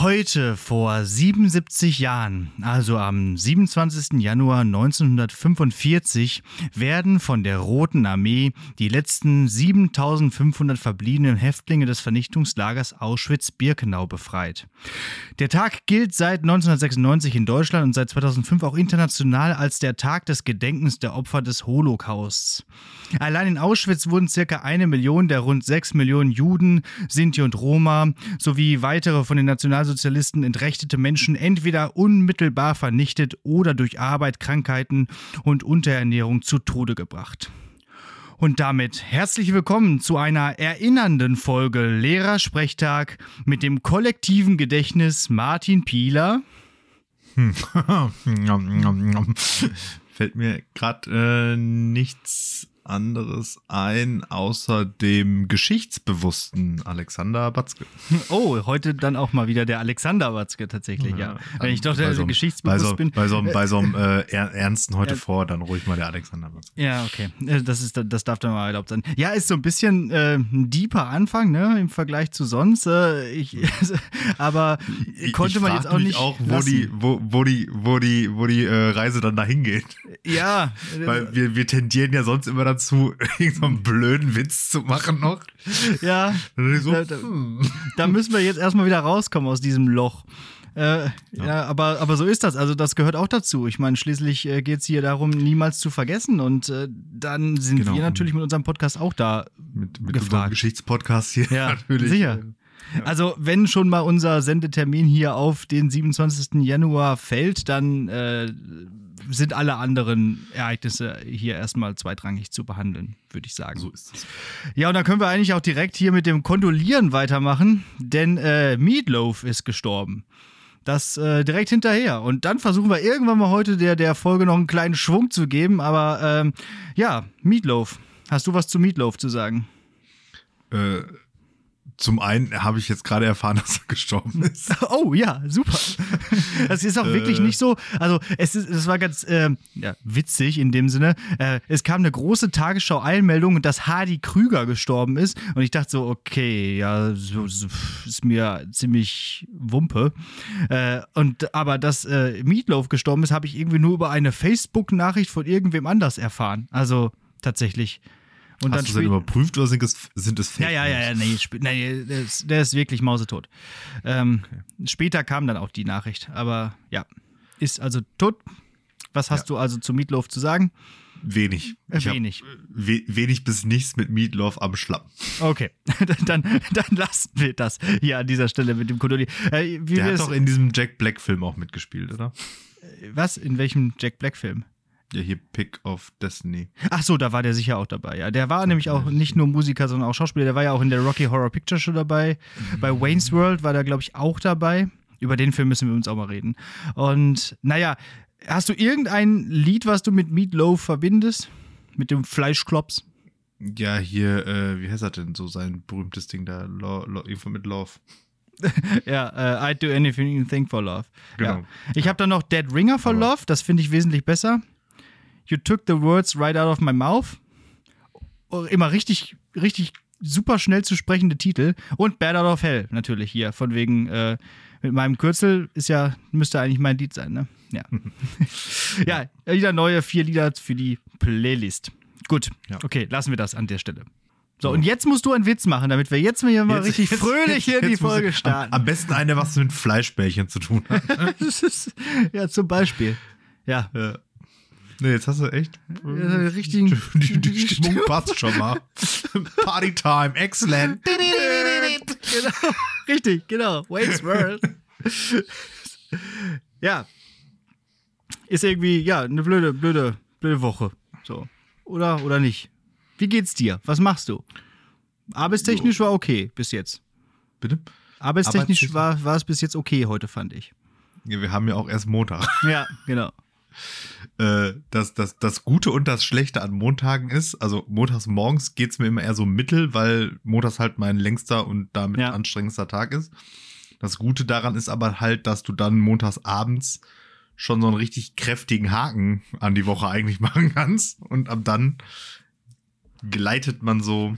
Heute vor 77 Jahren, also am 27. Januar 1945, werden von der Roten Armee die letzten 7500 verbliebenen Häftlinge des Vernichtungslagers Auschwitz-Birkenau befreit. Der Tag gilt seit 1996 in Deutschland und seit 2005 auch international als der Tag des Gedenkens der Opfer des Holocausts. Allein in Auschwitz wurden circa eine Million der rund sechs Millionen Juden, Sinti und Roma sowie weitere von den Nationalsozialisten entrechtete Menschen entweder unmittelbar vernichtet oder durch Arbeit, Krankheiten und Unterernährung zu Tode gebracht. Und damit herzlich willkommen zu einer erinnernden Folge Lehrersprechtag mit dem kollektiven Gedächtnis Martin Pieler. Fällt mir gerade äh, nichts anderes ein, außer dem geschichtsbewussten Alexander Batzke. Oh, heute dann auch mal wieder der Alexander Batzke tatsächlich, ja. ja. Wenn ich doch der so, geschichtsbewusst bei so, bin. Bei so, bei so einem äh, Ernsten heute ja. vor, dann ruhig mal der Alexander Batzke. Ja, okay. Äh, das, ist, das darf dann mal erlaubt sein. Ja, ist so ein bisschen äh, ein deeper Anfang, ne, im Vergleich zu sonst. Äh, ich, aber konnte ich man jetzt auch nicht. auch, wo die, wo, wo die, wo die, wo die äh, Reise dann dahin geht. Ja. Weil wir, wir tendieren ja sonst immer dazu, irgendeinen so blöden Witz zu machen noch. Ja. So, da, da, da, müssen wir jetzt erstmal wieder rauskommen aus diesem Loch. Äh, ja. ja, aber, aber so ist das. Also, das gehört auch dazu. Ich meine, schließlich äh, geht es hier darum, niemals zu vergessen. Und äh, dann sind genau. wir natürlich mit unserem Podcast auch da mit, mit gefragt. unserem Geschichtspodcast hier ja, natürlich. Sicher. Ja. Also, wenn schon mal unser Sendetermin hier auf den 27. Januar fällt, dann äh, sind alle anderen Ereignisse hier erstmal zweitrangig zu behandeln, würde ich sagen. So ist es. Ja, und dann können wir eigentlich auch direkt hier mit dem Kondolieren weitermachen, denn äh, Meatloaf ist gestorben. Das äh, direkt hinterher. Und dann versuchen wir irgendwann mal heute der, der Folge noch einen kleinen Schwung zu geben. Aber ähm, ja, Meatloaf. Hast du was zu Meatloaf zu sagen? Äh, zum einen habe ich jetzt gerade erfahren, dass er gestorben ist. Oh ja, super. Das ist auch wirklich nicht so. Also es ist, es war ganz äh, ja, witzig in dem Sinne. Äh, es kam eine große Tagesschau-Einmeldung, dass Hardy Krüger gestorben ist. Und ich dachte so, okay, ja, so, so ist mir ziemlich Wumpe. Äh, und aber dass äh, Meatloaf gestorben ist, habe ich irgendwie nur über eine Facebook-Nachricht von irgendwem anders erfahren. Also tatsächlich. Und Hast du das überprüft oder sind es, sind es Fake Ja, ja, ja, nee, nee der, ist, der ist wirklich mausetot. Ähm, okay. Später kam dann auch die Nachricht, aber ja, ist also tot. Was hast ja. du also zu Meatloaf zu sagen? Wenig. Ich wenig. We wenig bis nichts mit Meatloaf am Schlamm. Okay, dann, dann lassen wir das hier an dieser Stelle mit dem Kodoli. Äh, Der hat doch in diesem Jack Black-Film auch mitgespielt, oder? Was? In welchem Jack Black-Film? Ja, hier Pick of Destiny. Ach so, da war der sicher auch dabei. Ja, der war okay. nämlich auch nicht nur Musiker, sondern auch Schauspieler. Der war ja auch in der Rocky Horror Picture Show dabei. Mhm. Bei Wayne's World war der, glaube ich, auch dabei. Über den Film müssen wir uns auch mal reden. Und naja, hast du irgendein Lied, was du mit Meatloaf verbindest? Mit dem Fleischklops? Ja, hier, äh, wie heißt das denn so sein berühmtes Ding da? Lo, lo, irgendwo mit Love. ja, uh, I'd do anything for love. Genau. Ja. Ich habe dann noch Dead Ringer for Aber Love, das finde ich wesentlich besser. You took the words right out of my mouth. Immer richtig, richtig super schnell zu sprechende Titel. Und Bad Out of Hell natürlich hier. Von wegen, äh, mit meinem Kürzel ist ja, müsste eigentlich mein Lied sein, ne? Ja. ja, wieder neue vier Lieder für die Playlist. Gut, ja. okay, lassen wir das an der Stelle. So, und jetzt musst du einen Witz machen, damit wir jetzt mal jetzt, richtig jetzt, fröhlich hier in die Folge starten. Am, am besten eine, was mit Fleischbällchen zu tun hat. ja, zum Beispiel. Ja. ja. Nee, jetzt hast du echt. Ja, richtig. Die, die Stimmung passt schon mal. Party time, excellent. genau, richtig, genau. Wayne's World. ja. Ist irgendwie, ja, eine blöde, blöde, blöde Woche. So. Oder, oder nicht? Wie geht's dir? Was machst du? Arbeitstechnisch war okay bis jetzt. Bitte? Arbeitstechnisch war, war es bis jetzt okay heute, fand ich. Ja, wir haben ja auch erst Montag. Ja, genau äh, das, das, das Gute und das Schlechte an Montagen ist, also montags morgens geht es mir immer eher so mittel, weil montags halt mein längster und damit ja. anstrengendster Tag ist. Das Gute daran ist aber halt, dass du dann montags abends schon so einen richtig kräftigen Haken an die Woche eigentlich machen kannst und ab dann gleitet man so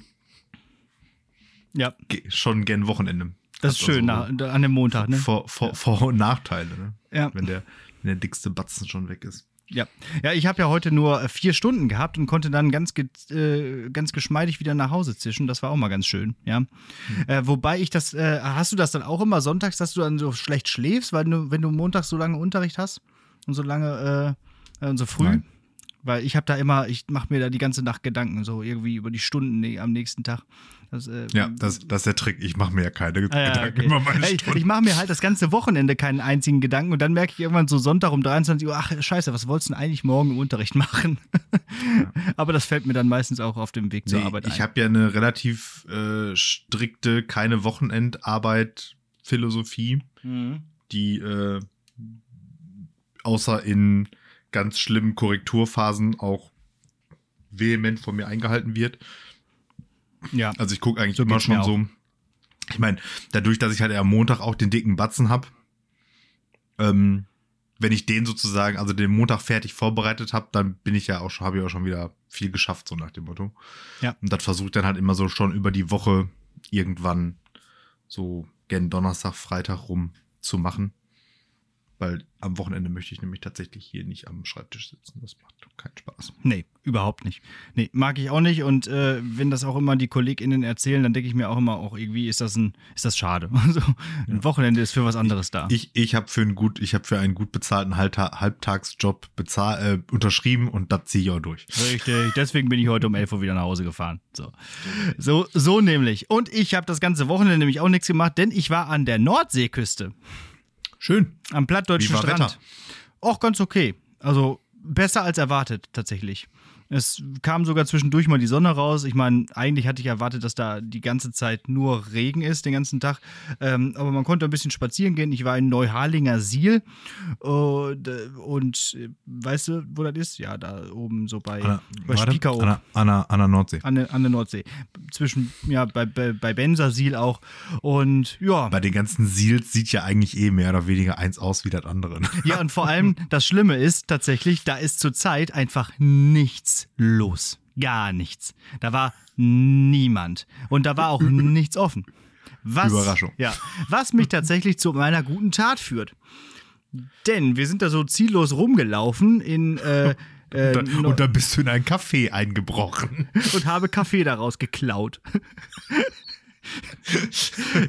ja. schon gern Wochenende. Das ist schön also, nach, an dem Montag, ne? Vor, vor, Vor und Nachteile, ne? Ja. Wenn der, wenn der dickste Batzen schon weg ist. Ja, ja ich habe ja heute nur äh, vier Stunden gehabt und konnte dann ganz, äh, ganz geschmeidig wieder nach Hause zischen. Das war auch mal ganz schön, ja. Mhm. Äh, wobei ich das, äh, hast du das dann auch immer sonntags, dass du dann so schlecht schläfst, weil du, wenn du montags so lange Unterricht hast und so lange äh, und so früh? Nein. Weil ich habe da immer, ich mache mir da die ganze Nacht Gedanken, so irgendwie über die Stunden am nächsten Tag. Das, äh, ja, das, das ist der Trick. Ich mache mir ja keine ah, ja, Gedanken okay. über meine Stunden. Ich, mache mir halt das ganze Wochenende keinen einzigen Gedanken und dann merke ich irgendwann so Sonntag um 23 Uhr, ach scheiße, was wolltest du denn eigentlich morgen im Unterricht machen? Ja. Aber das fällt mir dann meistens auch auf dem Weg nee, zur Arbeit ein. Ich habe ja eine relativ äh, strikte, keine Wochenendarbeit Philosophie, mhm. die äh, außer in ganz schlimmen Korrekturphasen auch vehement von mir eingehalten wird. Ja. Also ich gucke eigentlich so immer schon so. Ich meine, dadurch, dass ich halt am Montag auch den dicken Batzen habe, ähm, wenn ich den sozusagen, also den Montag fertig vorbereitet habe, dann bin ich ja auch schon, habe ich auch schon wieder viel geschafft, so nach dem Motto. Ja. Und das versuche ich dann halt immer so schon über die Woche irgendwann so gern Donnerstag, Freitag rum zu machen. Weil am Wochenende möchte ich nämlich tatsächlich hier nicht am Schreibtisch sitzen. Das macht keinen Spaß. Nee, überhaupt nicht. Nee, mag ich auch nicht. Und äh, wenn das auch immer die KollegInnen erzählen, dann denke ich mir auch immer, auch irgendwie ist das ein, ist das schade. Also ein ja. Wochenende ist für was anderes da. Ich, ich habe für einen gut, ich habe für einen gut bezahlten Halbta Halbtagsjob bezahl, äh, unterschrieben und das ziehe ich auch durch. Richtig, deswegen bin ich heute um 11 Uhr wieder nach Hause gefahren. So, so, so nämlich. Und ich habe das ganze Wochenende nämlich auch nichts gemacht, denn ich war an der Nordseeküste. Schön. Am plattdeutschen Strand. Wetter? Auch ganz okay. Also besser als erwartet tatsächlich. Es kam sogar zwischendurch mal die Sonne raus. Ich meine, eigentlich hatte ich erwartet, dass da die ganze Zeit nur Regen ist, den ganzen Tag. Ähm, aber man konnte ein bisschen spazieren gehen. Ich war in Neuharlinger Siel. Und, äh, und äh, weißt du, wo das ist? Ja, da oben so bei, Anna, bei Spiekeroog. An, an, an, der Nordsee. An, an der Nordsee. Zwischen, ja, bei, bei, bei Bensersiel auch. Und ja. Bei den ganzen Siels sieht ja eigentlich eh mehr oder weniger eins aus wie das andere. Ne? Ja, und vor allem das Schlimme ist tatsächlich, da ist zurzeit einfach nichts los. Gar nichts. Da war niemand. Und da war auch nichts offen. Was, Überraschung. Ja, was mich tatsächlich zu meiner guten Tat führt. Denn wir sind da so ziellos rumgelaufen in. Äh, äh, und, dann, und dann bist du in ein Café eingebrochen. Und habe Kaffee daraus geklaut.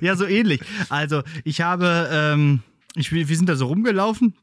ja, so ähnlich. Also, ich habe. Ähm, ich, wir sind da so rumgelaufen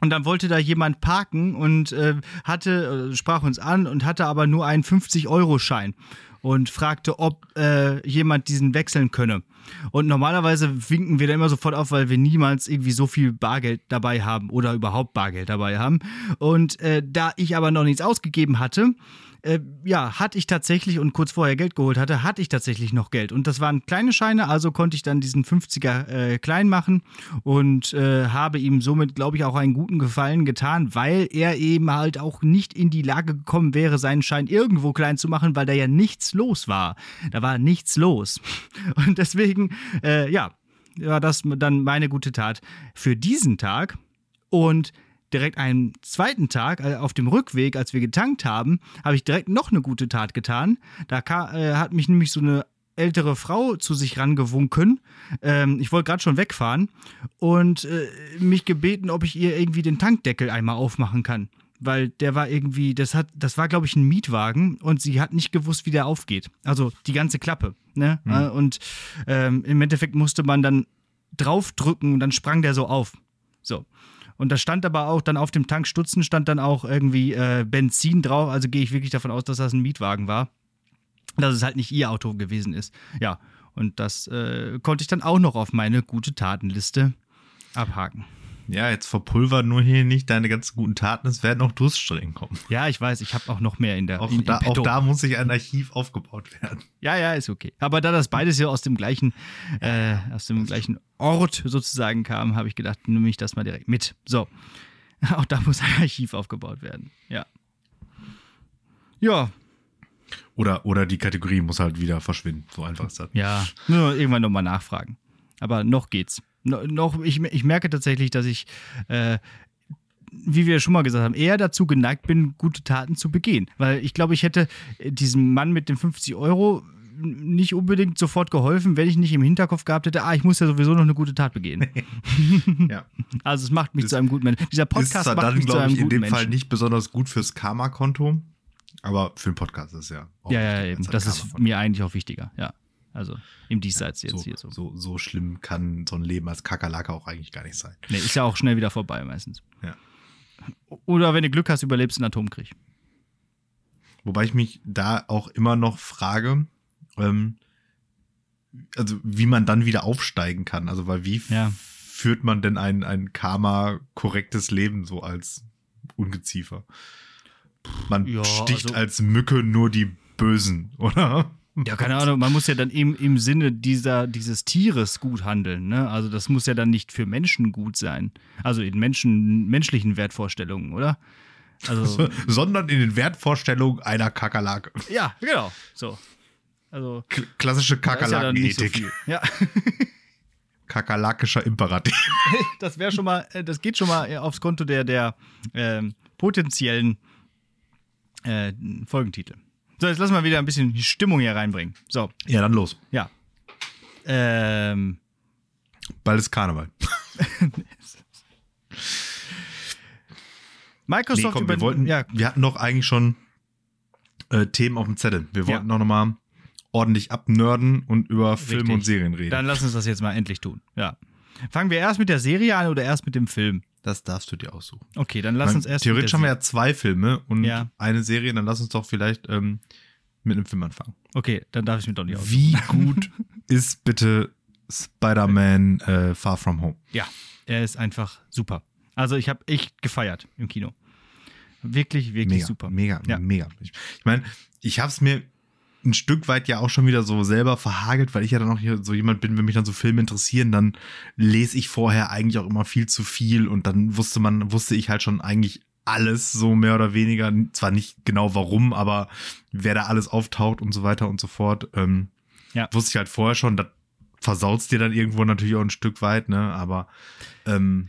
und dann wollte da jemand parken und äh, hatte, äh, sprach uns an und hatte aber nur einen 50-Euro-Schein und fragte, ob äh, jemand diesen wechseln könne. Und normalerweise winken wir da immer sofort auf, weil wir niemals irgendwie so viel Bargeld dabei haben oder überhaupt Bargeld dabei haben. Und äh, da ich aber noch nichts ausgegeben hatte, äh, ja, hatte ich tatsächlich und kurz vorher Geld geholt hatte, hatte ich tatsächlich noch Geld. Und das waren kleine Scheine, also konnte ich dann diesen 50er äh, klein machen und äh, habe ihm somit, glaube ich, auch einen guten Gefallen getan, weil er eben halt auch nicht in die Lage gekommen wäre, seinen Schein irgendwo klein zu machen, weil da ja nichts los war. Da war nichts los. Und deswegen, äh, ja, war das dann meine gute Tat für diesen Tag. Und direkt einen zweiten Tag, äh, auf dem Rückweg, als wir getankt haben, habe ich direkt noch eine gute Tat getan. Da kam, äh, hat mich nämlich so eine ältere Frau zu sich rangewunken. Ähm, ich wollte gerade schon wegfahren und äh, mich gebeten, ob ich ihr irgendwie den Tankdeckel einmal aufmachen kann. Weil der war irgendwie, das hat, das war, glaube ich, ein Mietwagen und sie hat nicht gewusst, wie der aufgeht. Also die ganze Klappe. Ne? Mhm. Und ähm, im Endeffekt musste man dann draufdrücken und dann sprang der so auf. So. Und da stand aber auch dann auf dem Tankstutzen stand dann auch irgendwie äh, Benzin drauf. Also gehe ich wirklich davon aus, dass das ein Mietwagen war. Dass es halt nicht ihr Auto gewesen ist. Ja, und das äh, konnte ich dann auch noch auf meine gute Tatenliste abhaken. Ja, jetzt verpulver nur hier nicht deine ganzen guten Taten, es werden auch Durststrecken kommen. Ja, ich weiß, ich habe auch noch mehr in der auch, in, da, auch da muss sich ein Archiv aufgebaut werden. Ja, ja, ist okay. Aber da das beides ja aus dem gleichen, äh, aus dem gleichen Ort sozusagen kam, habe ich gedacht, nehme ich das mal direkt mit. So. Auch da muss ein Archiv aufgebaut werden. Ja. Ja. Oder, oder die Kategorie muss halt wieder verschwinden. So einfach ist das. Ja, nur irgendwann nochmal nachfragen. Aber noch geht's noch, ich, ich merke tatsächlich, dass ich, äh, wie wir schon mal gesagt haben, eher dazu geneigt bin, gute Taten zu begehen. Weil ich glaube, ich hätte diesem Mann mit den 50 Euro nicht unbedingt sofort geholfen, wenn ich nicht im Hinterkopf gehabt hätte, ah, ich muss ja sowieso noch eine gute Tat begehen. ja. Also es macht mich das zu einem guten Menschen. Dieser Podcast ist macht dann, mich zu einem ich, in dem Menschen. Fall nicht besonders gut fürs Karma-Konto, aber für den Podcast ist es ja auch Ja, ja, eben. Das ist mir eigentlich auch wichtiger, ja. Also im Diesseits ja, jetzt so, hier so. so. So schlimm kann so ein Leben als Kakerlake auch eigentlich gar nicht sein. Nee, ist ja auch schnell wieder vorbei meistens. Ja. Oder wenn du Glück hast, überlebst du einen Atomkrieg. Wobei ich mich da auch immer noch frage, ähm, also wie man dann wieder aufsteigen kann. Also weil wie ja. führt man denn ein, ein Karma-korrektes Leben so als Ungeziefer? Man ja, sticht also, als Mücke nur die Bösen, oder? Ja, keine Ahnung, man muss ja dann im, im Sinne dieser, dieses Tieres gut handeln. Ne? Also das muss ja dann nicht für Menschen gut sein. Also in Menschen, menschlichen Wertvorstellungen, oder? Also, Sondern in den Wertvorstellungen einer Kakerlake. Ja, genau. So. Also, klassische Kakerlakenethik. Ja. Kakerlakischer Imperativ. Das wäre schon mal, äh, das geht schon mal aufs Konto der, der äh, potenziellen äh, Folgentitel. So, jetzt lassen wir wieder ein bisschen Stimmung hier reinbringen. So. Ja, dann los. Ja. Ähm. Bald ist Karneval. Microsoft nee, komm, wir, wollten, ja. wir hatten doch eigentlich schon äh, Themen auf dem Zettel. Wir wollten ja. noch mal ordentlich abnörden und über Filme und Serien reden. Dann lass uns das jetzt mal endlich tun. Ja. Fangen wir erst mit der Serie an oder erst mit dem Film? Das darfst du dir aussuchen. Okay, dann lass uns erst. Theoretisch haben wir ja zwei Filme und ja. eine Serie, dann lass uns doch vielleicht ähm, mit einem Film anfangen. Okay, dann darf ich mir doch nicht aussuchen. Wie gut ist bitte Spider-Man äh, Far From Home? Ja, er ist einfach super. Also ich habe echt gefeiert im Kino. Wirklich, wirklich mega, super. Mega, ja. mega. Ich, ich meine, ich habe es mir ein Stück weit ja auch schon wieder so selber verhagelt, weil ich ja dann auch hier so jemand bin, wenn mich dann so Filme interessieren, dann lese ich vorher eigentlich auch immer viel zu viel und dann wusste man, wusste ich halt schon eigentlich alles so mehr oder weniger, zwar nicht genau warum, aber wer da alles auftaucht und so weiter und so fort, ähm, ja. wusste ich halt vorher schon, das versaut dir dann irgendwo natürlich auch ein Stück weit, ne, aber ähm,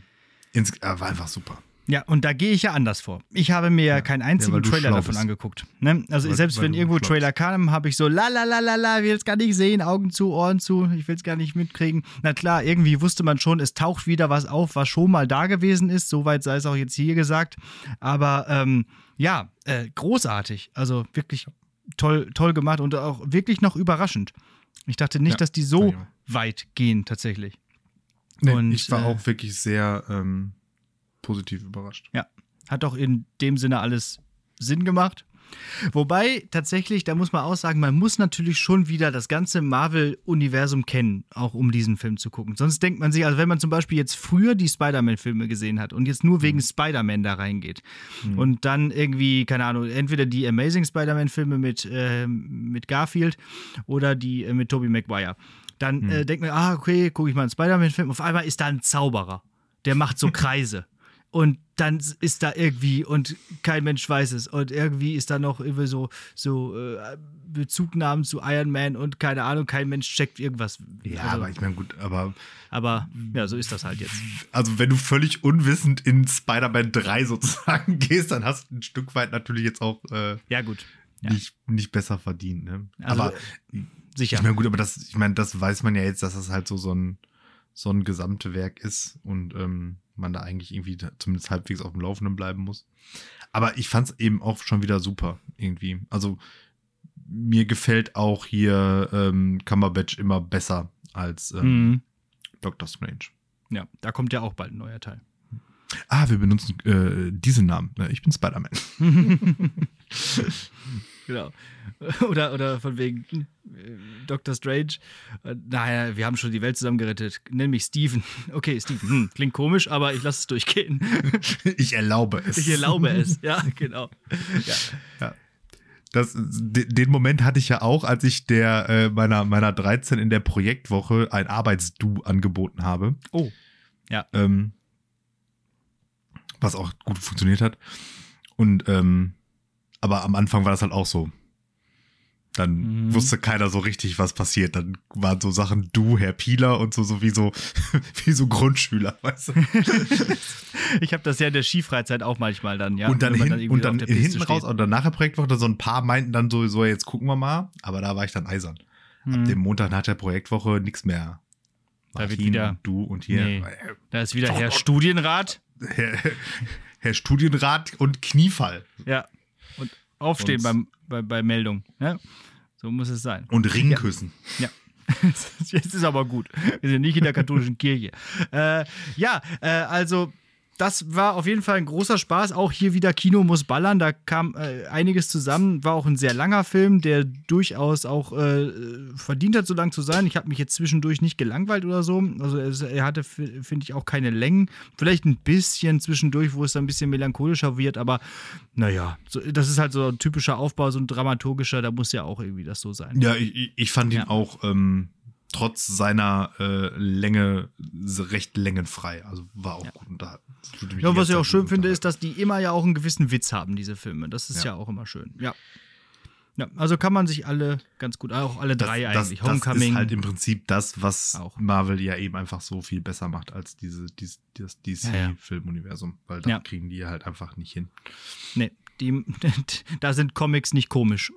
ins, äh, war einfach super. Ja, und da gehe ich ja anders vor. Ich habe mir ja, keinen einzigen ja, Trailer davon angeguckt. Ne? Also weil, selbst weil wenn irgendwo Trailer kam, habe ich so la la la la la, will es gar nicht sehen, Augen zu, Ohren zu, ich will es gar nicht mitkriegen. Na klar, irgendwie wusste man schon, es taucht wieder was auf, was schon mal da gewesen ist. Soweit sei es auch jetzt hier gesagt. Aber ähm, ja, äh, großartig. Also wirklich toll, toll gemacht und auch wirklich noch überraschend. Ich dachte nicht, ja, dass die so weit gehen tatsächlich. Nee, und, ich war äh, auch wirklich sehr ähm, positiv überrascht. Ja, hat doch in dem Sinne alles Sinn gemacht. Wobei tatsächlich, da muss man auch sagen, man muss natürlich schon wieder das ganze Marvel-Universum kennen, auch um diesen Film zu gucken. Sonst denkt man sich, also wenn man zum Beispiel jetzt früher die Spider-Man-Filme gesehen hat und jetzt nur wegen mhm. Spider-Man da reingeht mhm. und dann irgendwie, keine Ahnung, entweder die Amazing Spider-Man-Filme mit, äh, mit Garfield oder die äh, mit Tobey Maguire, dann mhm. äh, denkt man, ah, okay, gucke ich mal einen Spider-Man-Film. Auf einmal ist da ein Zauberer, der macht so Kreise und dann ist da irgendwie und kein Mensch weiß es und irgendwie ist da noch irgendwie so so äh, Bezugnahmen zu Iron Man und keine Ahnung, kein Mensch checkt irgendwas. Ja, also, aber ich meine gut, aber aber ja, so ist das halt jetzt. Also wenn du völlig unwissend in Spider-Man 3 sozusagen gehst, dann hast du ein Stück weit natürlich jetzt auch äh, ja gut ja. Nicht, nicht besser verdient. Ne? Also, aber sicher. Ich meine gut, aber das ich meine, das weiß man ja jetzt, dass das halt so so ein so ein Gesamtwerk ist und ähm, man da eigentlich irgendwie zumindest halbwegs auf dem Laufenden bleiben muss. Aber ich fand es eben auch schon wieder super irgendwie. Also mir gefällt auch hier ähm, Cumberbatch immer besser als ähm, mhm. Doctor Strange. Ja, da kommt ja auch bald ein neuer Teil. Ah, wir benutzen äh, diesen Namen. Ich bin Spider-Man. genau. Oder, oder von wegen äh, Dr. Strange. Äh, naja, wir haben schon die Welt zusammengerettet. Nenn mich Steven. Okay, Steven. Hm, klingt komisch, aber ich lasse es durchgehen. ich erlaube es. Ich erlaube es, ja, genau. Ja. ja. Das, den Moment hatte ich ja auch, als ich der äh, meiner, meiner 13 in der Projektwoche ein Arbeitsdu angeboten habe. Oh. Ja. Ähm, was auch gut funktioniert hat. Und ähm, aber am Anfang war das halt auch so. Dann mhm. wusste keiner so richtig, was passiert. Dann waren so Sachen du, Herr Pieler und so, so wie so, wie so Grundschüler, weißt du? ich habe das ja in der Skifreizeit auch manchmal dann, ja. Und dann, hin, dann und dann hinten raus, oder nach der Projektwoche, so ein paar meinten dann so, so, jetzt gucken wir mal. Aber da war ich dann eisern. Hm. Ab dem Montag nach der Projektwoche nichts mehr. Da Martin, wird wieder du und hier. Nee, da ist wieder Herr Studienrat. Herr, Herr, Studienrat und Kniefall. Ja. Und aufstehen beim, bei, bei Meldung. Ja? So muss es sein. Und Ringküssen. Ja. ja. Jetzt ist aber gut. Wir sind nicht in der katholischen Kirche. Äh, ja, äh, also das war auf jeden Fall ein großer Spaß. Auch hier wieder Kino muss ballern. Da kam äh, einiges zusammen. War auch ein sehr langer Film, der durchaus auch äh, verdient hat, so lang zu sein. Ich habe mich jetzt zwischendurch nicht gelangweilt oder so. Also es, er hatte, finde ich, auch keine Längen. Vielleicht ein bisschen zwischendurch, wo es dann ein bisschen melancholischer wird. Aber naja, so, das ist halt so ein typischer Aufbau, so ein dramaturgischer. Da muss ja auch irgendwie das so sein. Ja, ich, ich fand ihn auch. Ähm trotz seiner äh, Länge recht längenfrei. Also war auch ja. gut unterhalten. Ja, was ich auch schön finde, ist, dass die immer ja auch einen gewissen Witz haben, diese Filme. Das ist ja, ja auch immer schön. Ja. Ja, also kann man sich alle ganz gut, auch alle drei das, eigentlich. Das, Homecoming. Das ist halt im Prinzip das, was auch. Marvel ja eben einfach so viel besser macht als diese, dieses, das DC-Filmuniversum, weil da kriegen die halt einfach nicht hin. Nee, die, da sind Comics nicht komisch.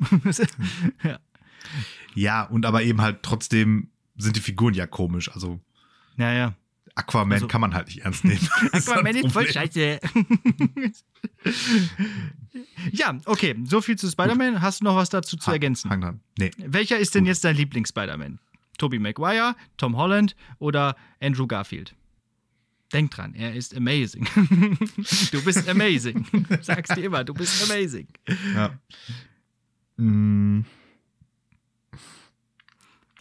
ja. ja, und aber eben halt trotzdem sind die Figuren ja komisch. Also. Ja, ja. Aquaman also, kann man halt nicht ernst nehmen. Aquaman ist voll scheiße. ja, okay. So viel zu Spider-Man. Hast du noch was dazu zu ergänzen? Fang dran. Nee. Welcher ist denn jetzt dein Lieblings-Spider-Man? Tobey Maguire, Tom Holland oder Andrew Garfield? Denk dran, er ist amazing. du bist amazing. Sag's dir immer, du bist amazing. Ja. Mm.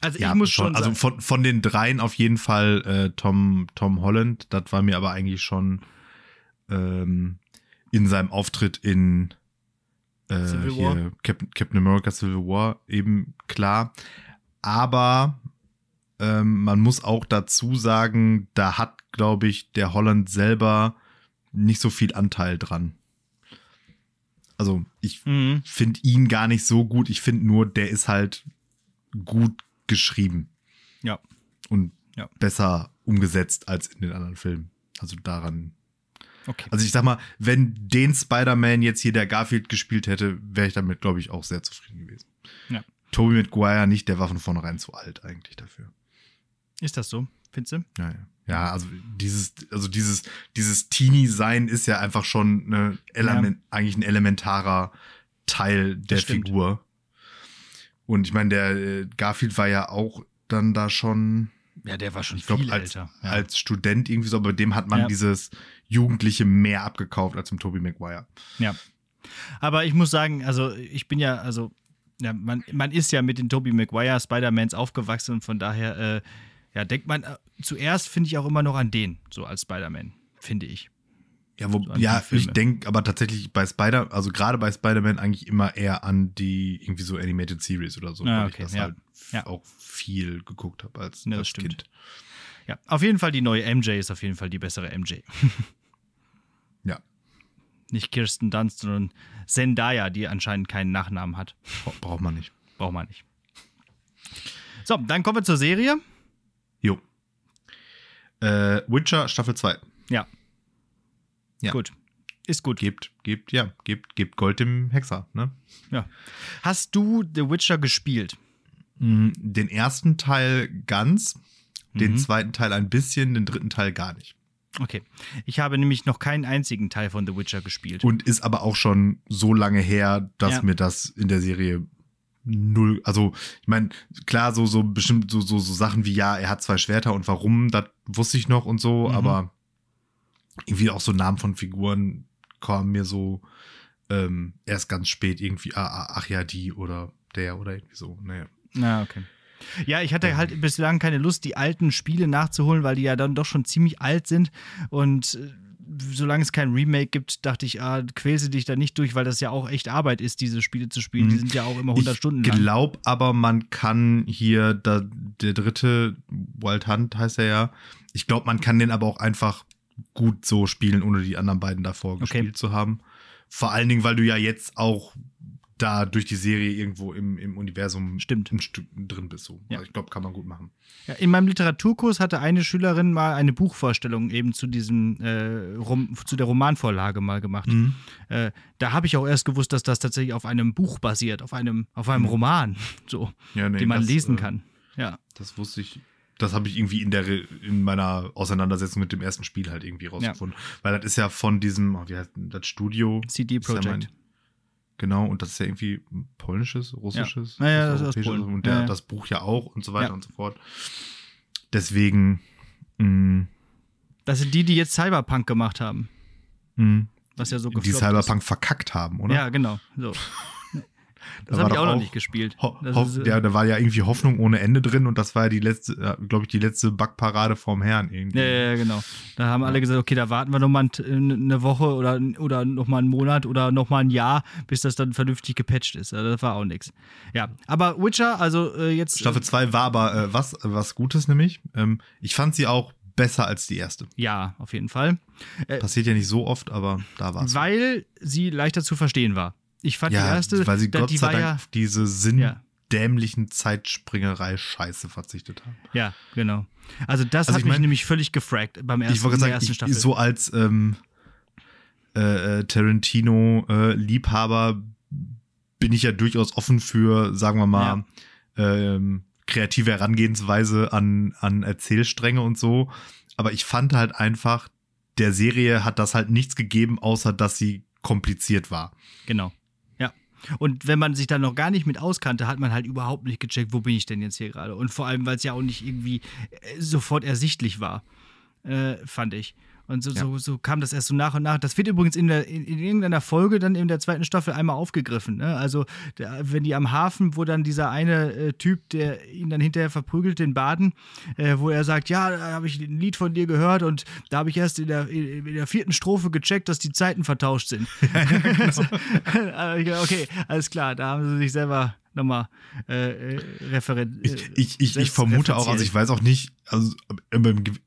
Also ich ja, muss schon. Also von, von den dreien auf jeden Fall äh, Tom, Tom Holland. Das war mir aber eigentlich schon ähm, in seinem Auftritt in äh, hier Captain, Captain America Civil War eben klar. Aber ähm, man muss auch dazu sagen, da hat, glaube ich, der Holland selber nicht so viel Anteil dran. Also ich mhm. finde ihn gar nicht so gut. Ich finde nur, der ist halt gut geschrieben. Ja. Und ja. besser umgesetzt als in den anderen Filmen. Also daran. Okay. Also ich sag mal, wenn den Spider-Man jetzt hier der Garfield gespielt hätte, wäre ich damit, glaube ich, auch sehr zufrieden gewesen. Ja. Tobey Maguire nicht, der war von vornherein zu alt eigentlich dafür. Ist das so, findest du? Ja, ja. Ja, also dieses, also dieses, dieses Teenie-Sein ist ja einfach schon eine Element, ja. eigentlich ein elementarer Teil der Figur. Und ich meine, der äh, Garfield war ja auch dann da schon. Ja, der war schon ich viel als, älter. Ja. Als Student irgendwie so, aber dem hat man ja. dieses Jugendliche mehr abgekauft als dem Tobey Maguire. Ja. Aber ich muss sagen, also ich bin ja, also, ja, man, man ist ja mit den Tobey Maguire Spider-Mans aufgewachsen und von daher, äh, ja, denkt man, äh, zuerst finde ich auch immer noch an den, so als Spider-Man, finde ich. Ja, wo, so ja ich denke aber tatsächlich bei Spider, also gerade bei Spider-Man eigentlich immer eher an die irgendwie so Animated Series oder so, ah, okay, weil ich das ja. halt ja. auch viel geguckt habe als, ja, als Kind. Ja, auf jeden Fall die neue MJ ist auf jeden Fall die bessere MJ. ja. Nicht Kirsten Dunst, sondern Zendaya, die anscheinend keinen Nachnamen hat. Braucht man nicht. Braucht man nicht. So, dann kommen wir zur Serie. Jo. Äh, Witcher Staffel 2. Ja, ja. Gut. Ist gut. Gebt, gebt, ja, gebt, gebt Gold dem Hexer, ne? Ja. Hast du The Witcher gespielt? Mm, den ersten Teil ganz, den mhm. zweiten Teil ein bisschen, den dritten Teil gar nicht. Okay. Ich habe nämlich noch keinen einzigen Teil von The Witcher gespielt. Und ist aber auch schon so lange her, dass ja. mir das in der Serie null, also ich meine, klar, so, so bestimmt so, so, so Sachen wie, ja, er hat zwei Schwerter und warum, das wusste ich noch und so, mhm. aber irgendwie auch so Namen von Figuren kamen mir so ähm, erst ganz spät irgendwie, ah, ah, ach ja, die oder der oder irgendwie so. Naja. Na, okay. Ja, ich hatte halt bislang keine Lust, die alten Spiele nachzuholen, weil die ja dann doch schon ziemlich alt sind. Und äh, solange es kein Remake gibt, dachte ich, ah, quälse dich da nicht durch, weil das ja auch echt Arbeit ist, diese Spiele zu spielen. Die mhm. sind ja auch immer 100 ich Stunden lang. Ich glaube aber, man kann hier, da, der dritte, Wild Hunt heißt er ja, ich glaube, man kann den aber auch einfach gut so spielen, ohne die anderen beiden davor okay. gespielt zu haben. Vor allen Dingen, weil du ja jetzt auch da durch die Serie irgendwo im, im Universum Stimmt. ein Stück drin bist. So. Ja. Also ich glaube, kann man gut machen. Ja, in meinem Literaturkurs hatte eine Schülerin mal eine Buchvorstellung eben zu diesem äh, Rom, zu der Romanvorlage mal gemacht. Mhm. Äh, da habe ich auch erst gewusst, dass das tatsächlich auf einem Buch basiert, auf einem, auf einem Mhm. Roman, so, Ja, nee, den man das, lesen äh, kann. Ja. Das wusste ich. Das habe ich irgendwie in der in meiner Auseinandersetzung mit dem ersten Spiel halt irgendwie rausgefunden. Weil das ist ja von diesem, oh, wie heißt das Studio? CD Das ist ja Projekt. mein- Genau, und das ist ja irgendwie polnisches, russisches, Ja. Ja, ja, das ist europäisches Polen. und der, Ja, ja. das Buch ja auch und so weiter Ja. und so fort. Deswegen, mh, Das sind die, die jetzt Cyberpunk gemacht haben, mh, was ja so die Cyberpunk verkackt haben, ist. oder? Ja, genau. So. Das war habe ich auch noch nicht gespielt. Ist, äh, ja, da war ja irgendwie Hoffnung ohne Ende drin und das war ja die letzte, glaube ich, die letzte Backparade vom Herrn irgendwie. Ja, ja, genau. Da haben alle gesagt, okay, da warten wir noch mal ein- eine Woche oder, oder noch mal einen Monat oder noch mal ein Jahr, bis das dann vernünftig gepatcht ist. Also das war auch nichts. Ja, aber Witcher, also äh, jetzt. Staffel 2 war aber äh, was, was Gutes nämlich. Ähm, ich fand sie auch besser als die erste. Ja, auf jeden Fall. Passiert ja nicht so oft, aber da war es. Weil sie leichter zu verstehen war. Ich fand die erste, weil sie da- Gott sei Dank ja, auf diese sinndämlichen Zeitspringerei-Scheiße verzichtet haben. ja, genau. Also das Also hat ich mich mein- nämlich völlig gefragt beim ersten, ich sagen, ersten ich, Staffel. so als ähm, äh, äh, Tarantino-Liebhaber bin ich ja durchaus offen für, sagen wir mal, ähm, kreative Herangehensweise an, an Erzählstränge und so. Aber ich fand halt einfach, der Serie hat das halt nichts gegeben, außer dass sie kompliziert war. Genau. Und wenn man sich da noch gar nicht mit auskannte, hat man halt überhaupt nicht gecheckt, wo bin ich denn jetzt hier gerade. Und vor allem, weil es ja auch nicht irgendwie äh, sofort ersichtlich war, äh, fand ich. Und so, Ja. so, so kam das erst so nach und nach. Das wird übrigens in, der, in, in irgendeiner Folge dann in der zweiten Staffel einmal aufgegriffen. Ne? Also, da, wenn die am Hafen, wo dann dieser eine äh, Typ, der ihn dann hinterher verprügelt, den Baden, äh, wo er sagt: Ja, da habe ich ein Lied von dir gehört und da habe ich erst in der, in, der vierten Strophe gecheckt, dass die Zeiten vertauscht sind. Aber ich dachte, okay, alles klar, da haben sie sich selber nochmal äh, äh, referen Ich, äh, ich, ich, ich selbst vermute auch, also ich weiß auch nicht, also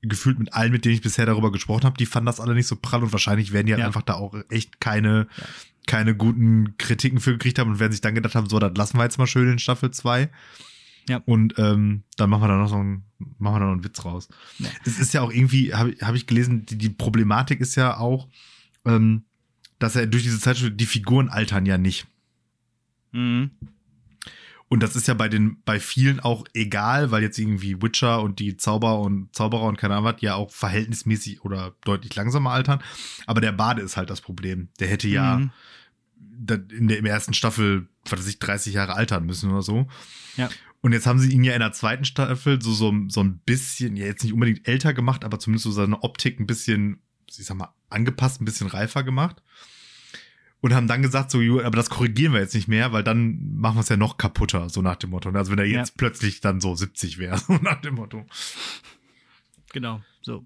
gefühlt mit allen, mit denen ich bisher darüber gesprochen habe, die fanden das alle nicht so prall und wahrscheinlich werden die halt Ja. einfach da auch echt keine, keine guten Kritiken für gekriegt haben und werden sich dann gedacht haben, so, das lassen wir jetzt mal schön in Staffel 2. Ja. Und ähm, dann machen wir da noch so einen, machen wir da noch einen Witz raus. Ja. Es ist ja auch irgendwie, habe hab ich gelesen, die, die Problematik ist ja auch, ähm, dass er durch diese Zeit, die Figuren altern ja nicht. Mhm. Und das ist ja bei den, bei vielen auch egal, weil jetzt irgendwie Witcher und die Zauber und Zauberer und keine Ahnung was ja auch verhältnismäßig oder deutlich langsamer altern. Aber der Bade ist halt das Problem. Der hätte ja Mhm. in der, in der ersten Staffel, was weiß ich, 30 Jahre altern müssen oder so. Ja. Und jetzt haben sie ihn ja in der zweiten Staffel so, so, so ein bisschen, ja jetzt nicht unbedingt älter gemacht, aber zumindest so seine Optik ein bisschen, ich sag mal, angepasst, ein bisschen reifer gemacht. Und haben dann gesagt, so, aber das korrigieren wir jetzt nicht mehr, weil dann machen wir es ja noch kaputter, so nach dem Motto. Also wenn er jetzt Ja. plötzlich dann so 70 wäre, so nach dem Motto. Genau, so.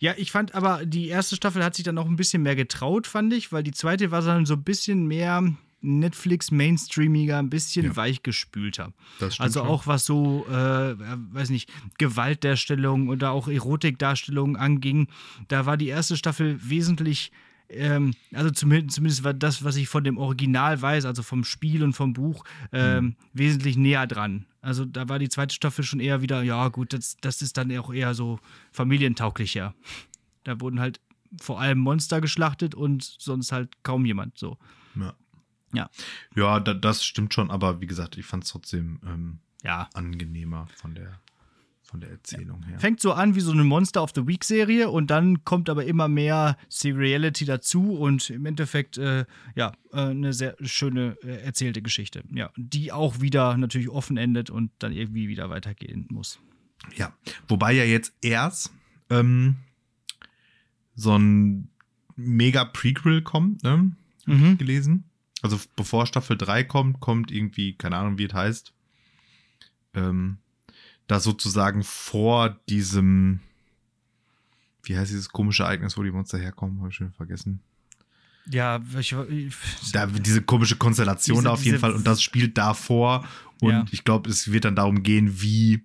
Ja, ich fand aber, die erste Staffel hat sich dann noch ein bisschen mehr getraut, fand ich, weil die zweite war dann so ein bisschen mehr Netflix-Mainstreamiger, ein bisschen Ja. weichgespülter. Das stimmt Also auch was so, äh, weiß nicht, Gewaltdarstellung oder auch Erotikdarstellung anging, da war die erste Staffel wesentlich, ähm, also zumindest, zumindest war das, was ich von dem Original weiß, also vom Spiel und vom Buch, ähm, Mhm. wesentlich näher dran. Also da war die zweite Staffel schon eher wieder, ja gut, das, das ist dann auch eher so familientauglicher. Da wurden halt vor allem Monster geschlachtet und sonst halt kaum jemand so. Ja. Ja. Ja, da, das stimmt schon, aber wie gesagt, ich fand es trotzdem ähm, Ja. angenehmer von der, von der Erzählung her. Fängt so an wie so eine Monster of the Week Serie und dann kommt aber immer mehr Seriality dazu und im Endeffekt, äh, ja, äh, eine sehr schöne äh, erzählte Geschichte. Ja, die auch wieder natürlich offen endet und dann irgendwie wieder weitergehen muss. Ja, wobei ja jetzt erst ähm, so ein mega Prequel kommt, ne? Mhm. Gelesen. Also bevor Staffel 3 kommt, kommt irgendwie, keine Ahnung, wie es heißt, ähm, das sozusagen vor diesem, wie heißt dieses komische Ereignis, wo die Monster herkommen, habe ich schon vergessen. Ja, ich, ich, Da, diese komische Konstellation Diese- da auf jeden diese- Fall und das spielt davor und Ja. ich glaube, es wird dann darum gehen, wie